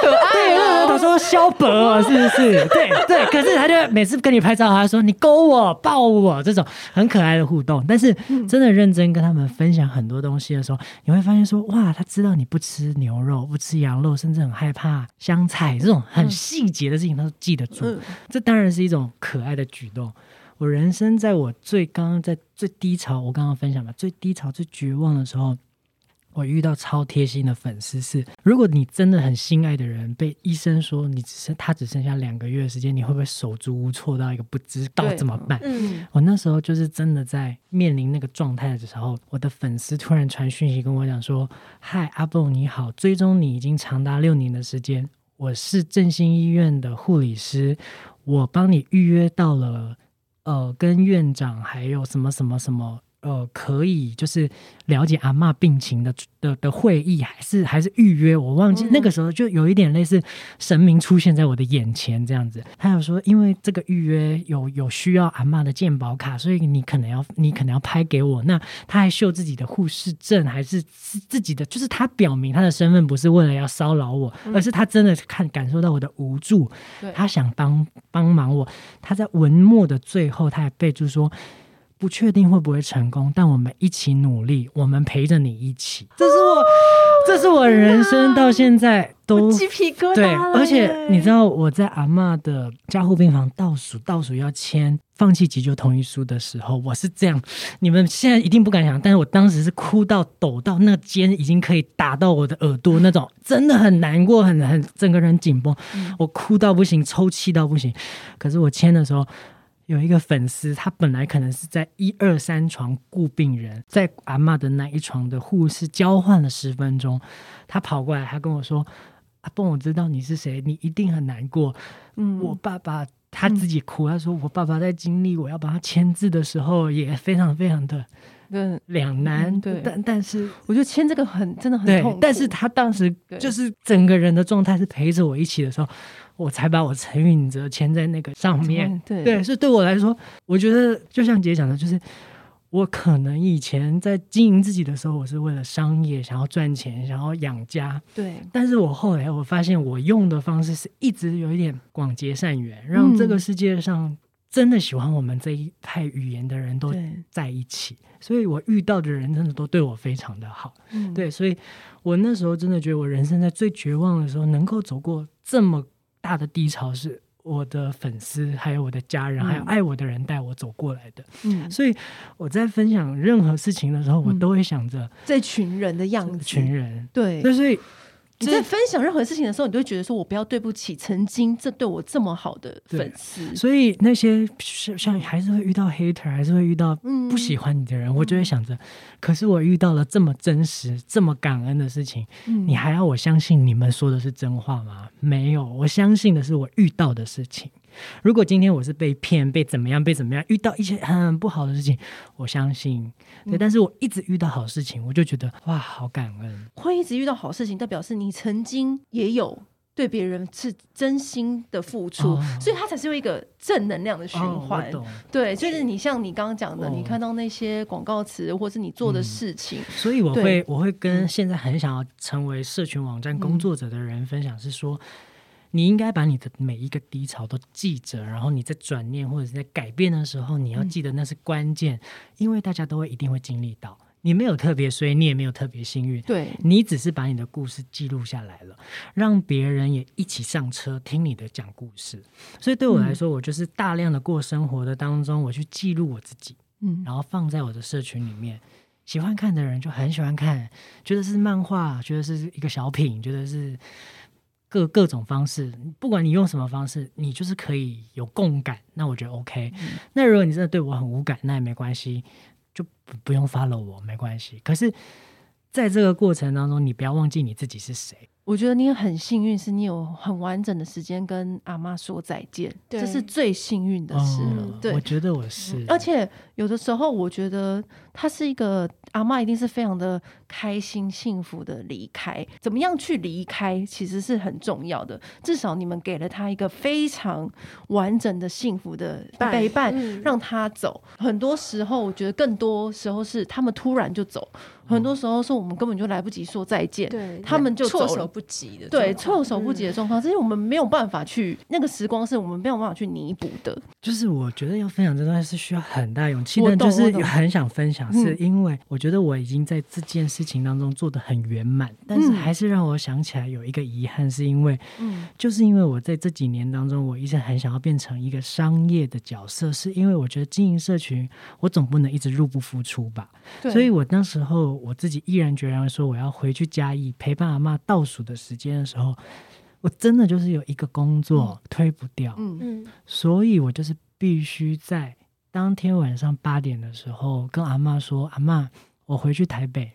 可爱哦。对，他说萧伯哦，是不是？对对。可是他就每次跟你拍照，他说你勾我、抱我，这种很可爱的互动。但是真的认真跟他们分享很多东西的时候，你会发现说，哇，他知道你不吃牛肉、不吃羊肉，甚至很害怕香菜这种很细节的事情，他都记得住。这当然是一种可爱的举动。我人生在我最刚刚在最低潮，我刚刚分享嘛，最低潮、最绝望的时候，我遇到超贴心的粉丝。是，如果你真的很心爱的人被医生说你只剩他只剩下两个月的时间，你会不会手足无措到一个不知道怎么办？嗯，我那时候就是真的在面临那个状态的时候，我的粉丝突然传讯息跟我讲说：“嗨，阿蹦你好，追踪你已经长达六年的时间，我是振兴医院的护理师，我帮你预约到了。”呃，跟院长还有什么什么什么，呃，可以就是了解阿嬷病情的的的会议，还是还是预约？我忘记、嗯、那个时候就有一点类似神明出现在我的眼前这样子。他有说，因为这个预约有有需要阿嬷的健保卡，所以你可能要你可能要拍给我。那他还秀自己的护士证，还是自己的，就是他表明他的身份不是为了要骚扰我，嗯、而是他真的看感受到我的无助，他想帮帮忙我。他在文末的最后，他还备注说。不确定会不会成功，但我们一起努力，我们陪着你一起。这是我，这是我人生到现在都鸡皮疙瘩。对，而且你知道我在阿嬷的加护病房倒数倒数要签放弃急救同意书的时候，我是这样，你们现在一定不敢想，但是我当时是哭到抖到那肩已经可以打到我的耳朵那种，真的很难过，很很整个人紧绷，我哭到不行，抽泣到不行。可是我签的时候。有一个粉丝，他本来可能是在一二三床顾病人，在阿嬷的那一床的护士交换了十分钟，他跑过来，他跟我说：“阿蹦，我知道你是谁，你一定很难过。”嗯，我爸爸他自己哭，他说：“我爸爸在经历我要帮他签字的时候，也非常非常的两难。”对，但但是我觉得签这个很真的很痛苦。但是他当时就是整个人的状态是陪着我一起的时候。我才把我陈允泽签在那个上面，对对，所以对我来说，我觉得就像姐讲的，就是我可能以前在经营自己的时候，我是为了商业，想要赚钱，想要养家，对。但是我后来我发现，我用的方式是一直有一点广结善缘，让这个世界上真的喜欢我们这一派语言的人都在一起。所以我遇到的人真的都对我非常的好，嗯，对。所以我那时候真的觉得，我人生在最绝望的时候，能够走过这么。大的低潮是我的粉丝，还有我的家人，嗯、还有爱我的人带我走过来的。嗯，所以我在分享任何事情的时候，我都会想着这群人的样子，群人对。那所以。你在分享任何事情的时候，你都会觉得说：“我不要对不起曾经这对我这么好的粉丝。”所以那些像还是会遇到 hater，还是会遇到不喜欢你的人，嗯、我就会想着：可是我遇到了这么真实、这么感恩的事情，嗯、你还要我相信你们说的是真话吗？没有，我相信的是我遇到的事情。如果今天我是被骗、被怎么样、被怎么样，遇到一些很不好的事情，我相信，对，但是我一直遇到好事情，我就觉得哇，好感恩。会一直遇到好事情，代表是你曾经也有对别人是真心的付出，哦、所以它才是有一个正能量的循环。哦、对，就是你像你刚刚讲的，哦、你看到那些广告词，或是你做的事情，嗯、所以我会我会跟现在很想要成为社群网站工作者的人分享，是说。你应该把你的每一个低潮都记着，然后你在转念或者是在改变的时候，你要记得那是关键，嗯、因为大家都会一定会经历到。你没有特别衰，你也没有特别幸运，对，你只是把你的故事记录下来了，让别人也一起上车听你的讲故事。所以对我来说，嗯、我就是大量的过生活的当中，我去记录我自己，嗯，然后放在我的社群里面。喜欢看的人就很喜欢看，觉得是漫画，觉得是一个小品，觉得是各各种方式，不管你用什么方式，你就是可以有共感，那我觉得 OK。嗯、那如果你真的对我很无感，那也没关系，就不用 follow 我，没关系。可是，在这个过程当中，你不要忘记你自己是谁。我觉得你很幸运，是你有很完整的时间跟阿妈说再见，这是最幸运的事了。嗯、对，我觉得我是，而且有的时候，我觉得他是一个阿妈，一定是非常的开心、幸福的离开。怎么样去离开，其实是很重要的。至少你们给了他一个非常完整的幸福的陪伴，嗯、让他走。很多时候，我觉得更多时候是他们突然就走。很多时候是我们根本就来不及说再见，对他们就措手不及的，对措手不及的状况，这是我们没有办法去那个时光，是我们没有办法去弥补的。就是我觉得要分享这段是需要很大勇气，但就是很想分享，是因为我觉得我已经在这件事情当中做的很圆满，但是还是让我想起来有一个遗憾，是因为，嗯。就是因为我在这几年当中，我一直很想要变成一个商业的角色，是因为我觉得经营社群，我总不能一直入不敷出吧，所以我那时候。我自己毅然决然说，我要回去嘉义陪伴阿嬷倒数的时间的时候，我真的就是有一个工作推不掉，嗯。嗯，所以我就是必须在当天晚上八点的时候跟阿妈说：“阿妈，我回去台北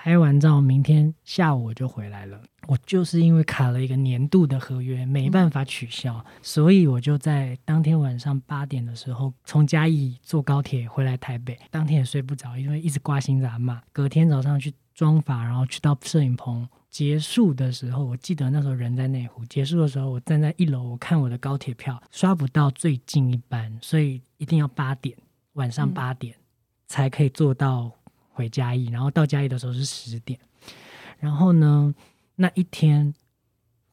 拍完照，明天下午我就回来了。”我就是因为卡了一个年度的合约，没办法取消，嗯、所以我就在当天晚上八点的时候从嘉义坐高铁回来台北。当天也睡不着，因为一直挂心着阿嬷。隔天早上去妆发，然后去到摄影棚。结束的时候，我记得那时候人在内湖。结束的时候，我站在一楼，我看我的高铁票刷不到最近一班，所以一定要八点，晚上八点才可以坐到回嘉义。然后到嘉义的时候是十点，然后呢？那一天，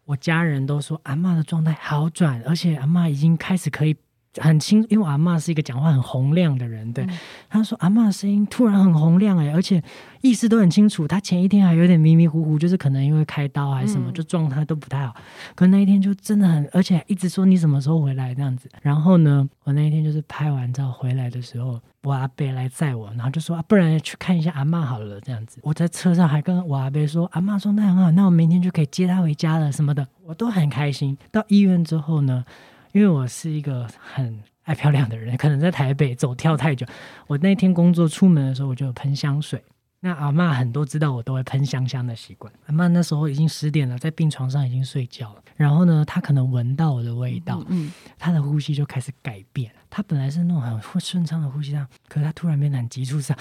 我家人都说阿嬷的状态好转，而且阿嬷已经开始可以很清，因为我阿嬷是一个讲话很洪亮的人，对，嗯、他说阿嬷的声音突然很洪亮哎，而且意识都很清楚。他前一天还有点迷迷糊糊，就是可能因为开刀还是什么，嗯、就状态都不太好。可那一天就真的很，而且一直说你什么时候回来这样子。然后呢，我那一天就是拍完照回来的时候。我阿伯来载我，然后就说啊，不然去看一下阿嬷好了，这样子。我在车上还跟我阿伯说，阿嬷说那很好，那我明天就可以接她回家了什么的，我都很开心。到医院之后呢，因为我是一个很爱漂亮的人，可能在台北走跳太久，我那天工作出门的时候我就有喷香水。那阿嬷很多知道我都会喷香香的习惯。阿嬷那时候已经十点了，在病床上已经睡觉了。然后呢，她可能闻到我的味道，嗯，她的呼吸就开始改变。她本来是那种很顺畅的呼吸量，可是她突然变得很急促，上，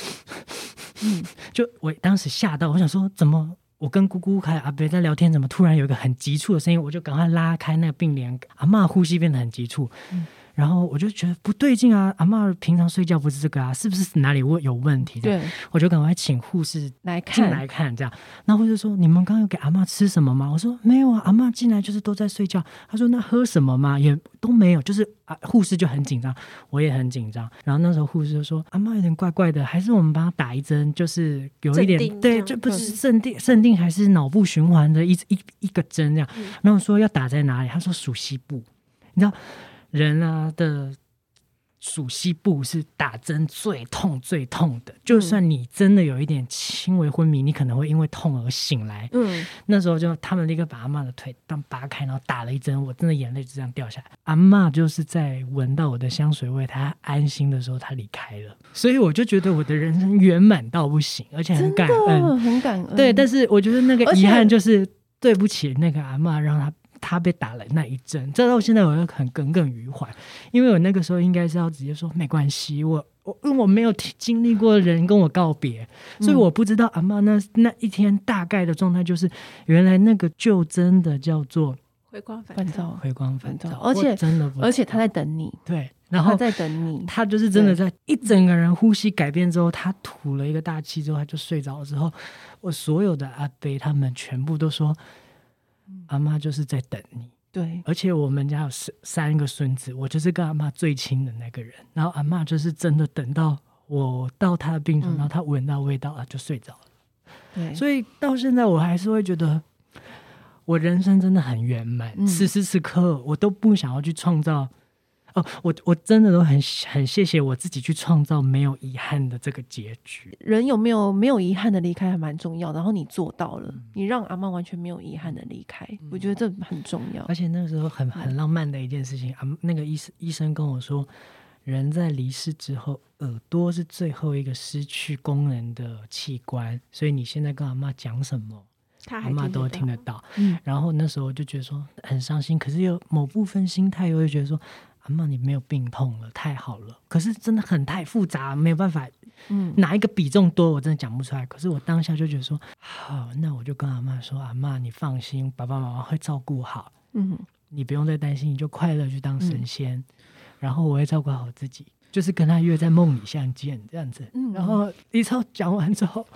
嗯，就我当时吓到，我想说怎么？我跟姑姑还有阿伯在聊天，怎么突然有一个很急促的声音？我就赶快拉开那个并联，阿嬷呼吸变得很急促。然后我就觉得不对劲啊！阿嬷平常睡觉不是这个啊，是不是哪里问有问题？对，我就赶快请护士来看来看这样。那护士说：“你们刚刚有给阿嬷吃什么吗？”我说：“没有啊，阿嬷进来就是都在睡觉。”他说：“那喝什么吗？也都没有。”就是啊，护士就很紧张，我也很紧张。然后那时候护士就说：“阿嬷有点怪怪的，还是我们帮她打一针，就是有一点对，就不是镇定镇定还是脑部循环的一一一个针这样。”然后说要打在哪里？他说属膝部，你知道。人啊的属膝部是打针最痛最痛的，就算你真的有一点轻微昏迷，你可能会因为痛而醒来。嗯，那时候就他们立刻把阿嬷的腿当拔开，然后打了一针，我真的眼泪就这样掉下来。阿嬷就是在闻到我的香水味，她安心的时候，她离开了。所以我就觉得我的人生圆满到不行，而且很感恩，很感恩。对，但是我觉得那个遗憾就是对不起那个阿嬷，让她。他被打了那一针，这到现在我又很耿耿于怀，因为我那个时候应该是要直接说没关系，我我因为我没有经历过人跟我告别，所以我不知道阿妈那那一天大概的状态就是，原来那个就真的叫做回光返照，回光返照，而且真的，而且他在等你，对，然后他在等你，他就是真的在一整个人呼吸改变之后，他吐了一个大气之后，他就睡着了之后，我所有的阿伯他们全部都说。阿妈就是在等你，对，而且我们家有三三个孙子，我就是跟阿妈最亲的那个人。然后阿妈就是真的等到我到她的病床，嗯、然后她闻到味道啊，就睡着了。对，所以到现在我还是会觉得，我人生真的很圆满。嗯、此时此刻，我都不想要去创造哦，我我真的都很很谢谢我自己去创造没有遗憾的这个结局。人有没有没有遗憾的离开还蛮重要，然后你做到了，嗯、你让阿妈完全没有遗憾的离开，嗯、我觉得这很重要。而且那个时候很很浪漫的一件事情，阿、嗯啊、那个医生医生跟我说，人在离世之后，耳朵是最后一个失去功能的器官，所以你现在跟阿妈讲什么？他阿妈都听得到，嗯，然后那时候我就觉得说很伤心，可是又某部分心态又会觉得说，阿妈你没有病痛了，太好了。可是真的很太复杂，没有办法，嗯，哪一个比重多，我真的讲不出来。可是我当下就觉得说，好，那我就跟阿妈说，阿妈你放心，爸爸妈妈会照顾好，嗯，你不用再担心，你就快乐去当神仙，嗯、然后我会照顾好自己，就是跟他约在梦里相见这样子。嗯，然后李超讲完之后，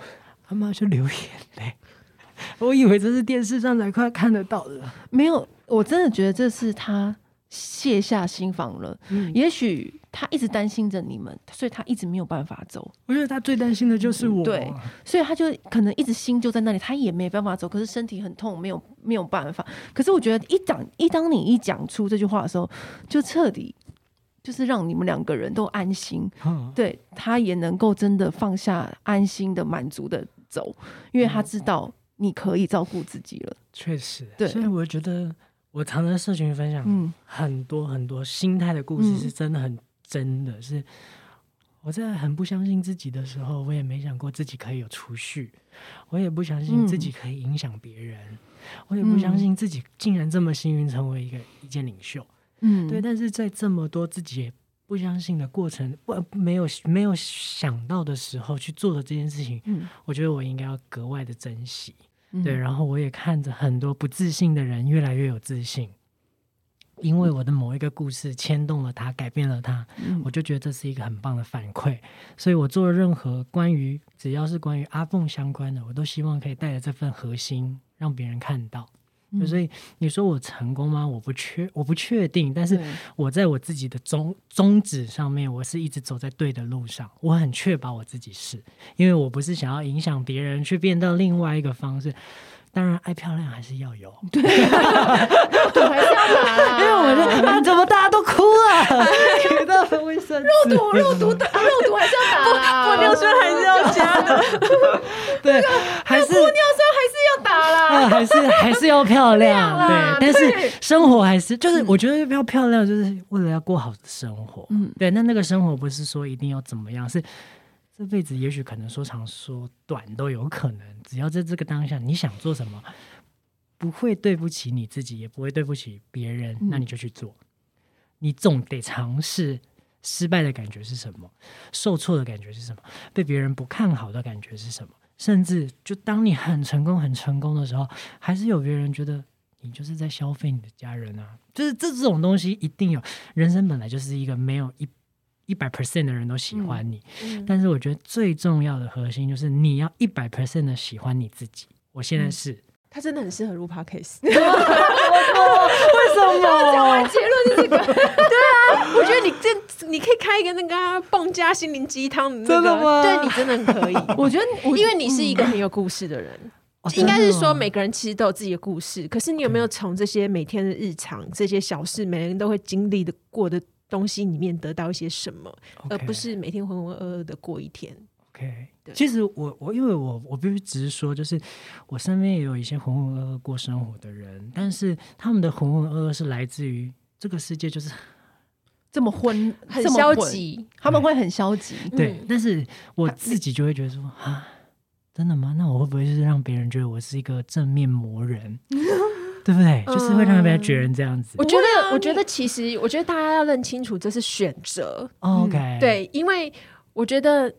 阿妈就流眼泪。我以为这是电视上才快看得到的，没有，我真的觉得这是他卸下心防了。嗯，也许他一直担心着你们，所以他一直没有办法走。我觉得他最担心的就是我，对，所以他就可能一直心就在那里，他也没办法走，可是身体很痛，没有没有办法。可是我觉得一讲一当你一讲出这句话的时候，就彻底就是让你们两个人都安心，嗯，对，他也能够真的放下，安心的满足的走，因为他知道。你可以照顾自己了，确实。对，所以我觉得我常常在社群分享很多很多心态的故事，是真的很真的。是我在很不相信自己的时候，我也没想过自己可以有储蓄，我也不相信自己可以影响别人，我也不相信自己竟然这么幸运成为一个意见领袖。嗯，对。但是在这么多自己也不相信的过程，不没有没有想到的时候去做的这件事情，嗯，我觉得我应该要格外的珍惜。对，然后我也看着很多不自信的人越来越有自信，因为我的某一个故事牵动了他，改变了他，我就觉得这是一个很棒的反馈。所以我做任何关于只要是关于阿凤相关的，我都希望可以带着这份核心，让别人看到。所以你说我成功吗？我不确，我不确定。但是我在我自己的宗宗旨上面，我是一直走在对的路上。我很确保我自己是，因为我不是想要影响别人，去变到另外一个方式。当然，爱漂亮还是要有，对，还是要打。因为我们啊，怎么大家都哭了？给到了卫生肉毒，肉毒的肉毒还是要打，玻尿酸还是要加的。对，还是玻尿酸还是要打啦，还是还是要漂亮。对，但是生活还是就是，我觉得要漂亮，就是为了要过好的生活。嗯，对，那那个生活不是说一定要怎么样，是。这辈子也许可能说长说短都有可能，只要在这个当下你想做什么，不会对不起你自己，也不会对不起别人，那你就去做。你总得尝试，失败的感觉是什么？受挫的感觉是什么？被别人不看好的感觉是什么？甚至就当你很成功、很成功的时候，还是有别人觉得你就是在消费你的家人啊。就是这这种东西一定有，人生本来就是一个没有一。一百 percent 的人都喜欢你，嗯嗯、但是我觉得最重要的核心就是你要一百 percent 的喜欢你自己。我现在是，嗯、他真的很适合录 podcast。为什么？讲完结论是这个。对啊，我觉得你这你可以开一个那个蹦加心灵鸡汤的那个，真的吗？对你真的很可以。我觉得，因为你是一个很有故事的人，嗯、应该是说每个人其实都有自己的故事。可是你有没有从这些每天的日常、这些小事，每个人都会经历的过的？东西里面得到一些什么，Okay. 而不是每天浑浑噩噩的过一天。OK，对其实我我因为我我必须只是说，就是我身边也有一些浑浑噩噩过生活的人，但是他们的浑浑噩噩是来自于这个世界就是这么昏，很消极，他们会很消极。对，嗯、但是我自己就会觉得说啊，真的吗？那我会不会就是让别人觉得我是一个正面魔人？对不对？就是会让别人觉得这样子。我觉得，我觉得其实，我觉得大家要认清楚，这是选择。OK，对，因为我觉得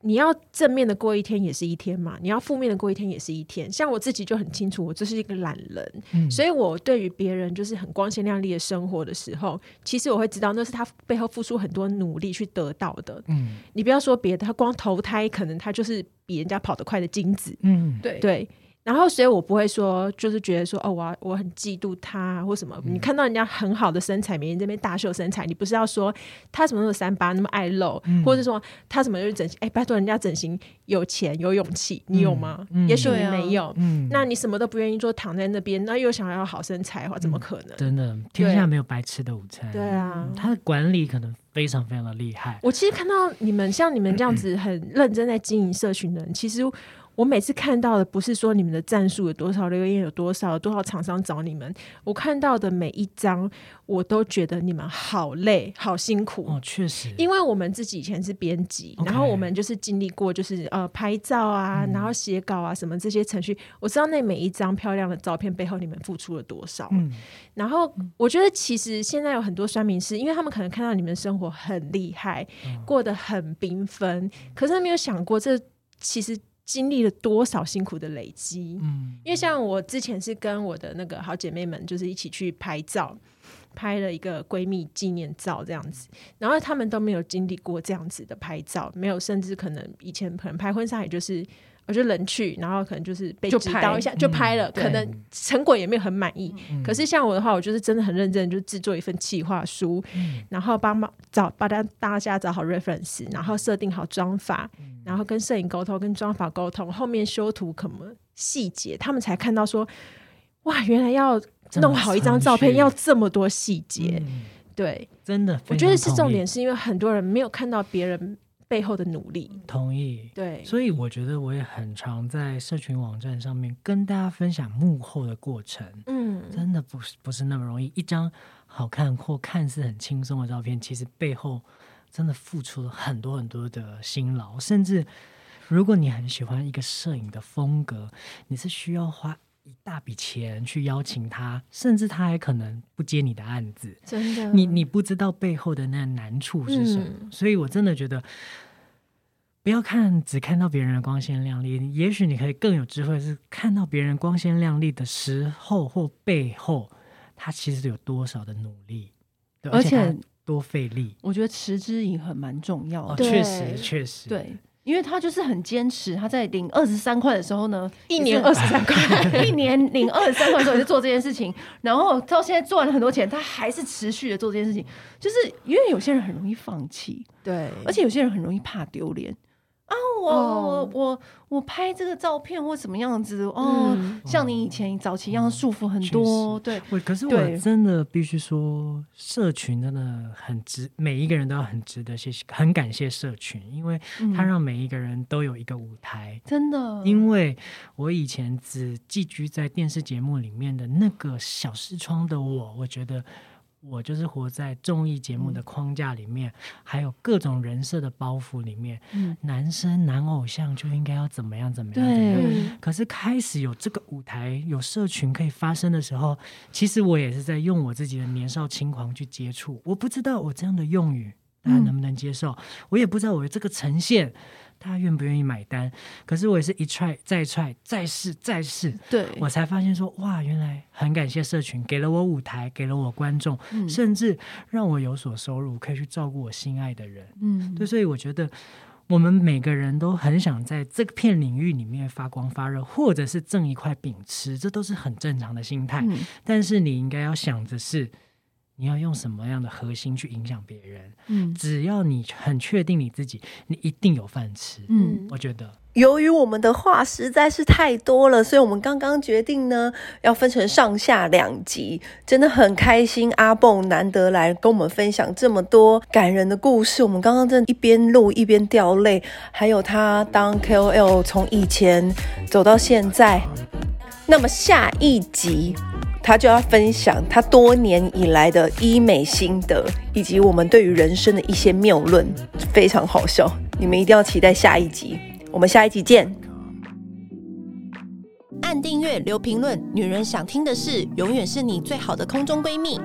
你要正面的过一天也是一天嘛，你要负面的过一天也是一天。像我自己就很清楚，我就是一个懒人，嗯、所以我对于别人就是很光鲜亮丽的生活的时候，其实我会知道那是他背后付出很多努力去得到的。嗯，你不要说别的，他光投胎可能他就是比人家跑得快的精子。嗯，对对。然后，所以我不会说，就是觉得说，哦，我我很嫉妒他或什么。嗯、你看到人家很好的身材，每天这边大秀身材，你不是要说他什么时候三八，那么爱露，嗯、或者说他什么就是整形？哎，拜托人家整形有钱有勇气，你有吗？嗯、也许你没有。嗯、那你什么都不愿意做，躺在那边，那又想要好身材的话，怎么可能？真的，天下没有白吃的午餐。对啊、嗯，他的管理可能非常非常的厉害。我其实看到你们像你们这样子很认真在经营社群的人，其实。我每次看到的不是说你们的战术有多少，留言有多少，有多少厂商找你们。我看到的每一张，我都觉得你们好累，好辛苦。哦，确实，因为我们自己以前是编辑，Okay. 然后我们就是经历过，就是呃拍照啊，然后写稿啊什么这些程序。我知道那每一张漂亮的照片背后，你们付出了多少。嗯，然后我觉得其实现在有很多酸民是，因为他们可能看到你们生活很厉害，嗯、过得很缤纷，可是他没有想过这其实。经历了多少辛苦的累积？嗯，因为像我之前是跟我的那个好姐妹们，就是一起去拍照，拍了一个闺蜜纪念照这样子，然后她们都没有经历过这样子的拍照，没有，甚至可能以前可能拍婚纱，也就是。我就人去，然后可能就是被指导一下就拍了，可能成果也没有很满意。可是像我的话，我就是真的很认真，就制作一份企划书，然后帮忙找帮大大家找好 reference，然后设定好妆法，然后跟摄影沟通，跟妆法沟通，后面修图什么细节，他们才看到说，哇，原来要弄好一张照片要这么多细节。对，真的，我觉得是重点，是因为很多人没有看到别人。背后的努力，同意。对，所以我觉得我也很常在社群网站上面跟大家分享幕后的过程。嗯，真的不是不是那么容易，一张好看或看似很轻松的照片，其实背后真的付出了很多很多的辛劳。甚至如果你很喜欢一个摄影的风格，你是需要花。一大笔钱去邀请他，甚至他还可能不接你的案子。真的，你你不知道背后的那难处是什么，嗯、所以我真的觉得，不要看只看到别人的光鲜亮丽，也许你可以更有智慧，是看到别人光鲜亮丽的时候或背后，他其实有多少的努力，而且多费力。我觉得持之以恒蛮重要的，哦、确实确实对。因为他就是很坚持，他在领二十三块的时候呢，一年二十三块，一年领二十三块的时候也是做这件事情，然后到现在赚了很多钱，他还是持续的做这件事情，就是因为有些人很容易放弃，对，而且有些人很容易怕丢脸。啊，我、oh. 我我我拍这个照片或什么样子哦，嗯、像你以前早期一样束缚很多，嗯、对。可是我真的必须说，社群真的很值，每一个人都要很值得谢谢，很感谢社群，因为他让每一个人都有一个舞台，嗯、真的。因为我以前只寄居在电视节目里面的那个小视窗的我，我觉得。我就是活在综艺节目的框架里面，嗯、还有各种人设的包袱里面。嗯、男生男偶像就应该要怎么样怎么样？对。嗯、可是开始有这个舞台，有社群可以发声的时候，其实我也是在用我自己的年少轻狂去接触。我不知道我这样的用语大家能不能接受，嗯、我也不知道我的这个呈现。他愿不愿意买单？可是我也是一踹再踹，再试再试，对，我才发现说哇，原来很感谢社群给了我舞台，给了我观众，嗯、甚至让我有所收入，可以去照顾我心爱的人。嗯，对，所以我觉得我们每个人都很想在这片领域里面发光发热，或者是挣一块饼吃，这都是很正常的心态。嗯、但是你应该要想的是。你要用什么样的核心去影响别人？嗯，只要你很确定你自己，你一定有饭吃。嗯，我觉得，由于我们的话实在是太多了，所以我们刚刚决定呢，要分成上下两集。真的很开心，阿蹦难得来跟我们分享这么多感人的故事。我们刚刚真的一边录一边掉泪，还有他当 KOL 从以前走到现在。那么下一集。他就要分享他多年以来的医美心得，以及我们对于人生的一些谬论，非常好笑。你们一定要期待下一集，我们下一集见。按订阅，留评论，女人想听的事，永远是你最好的空中闺蜜。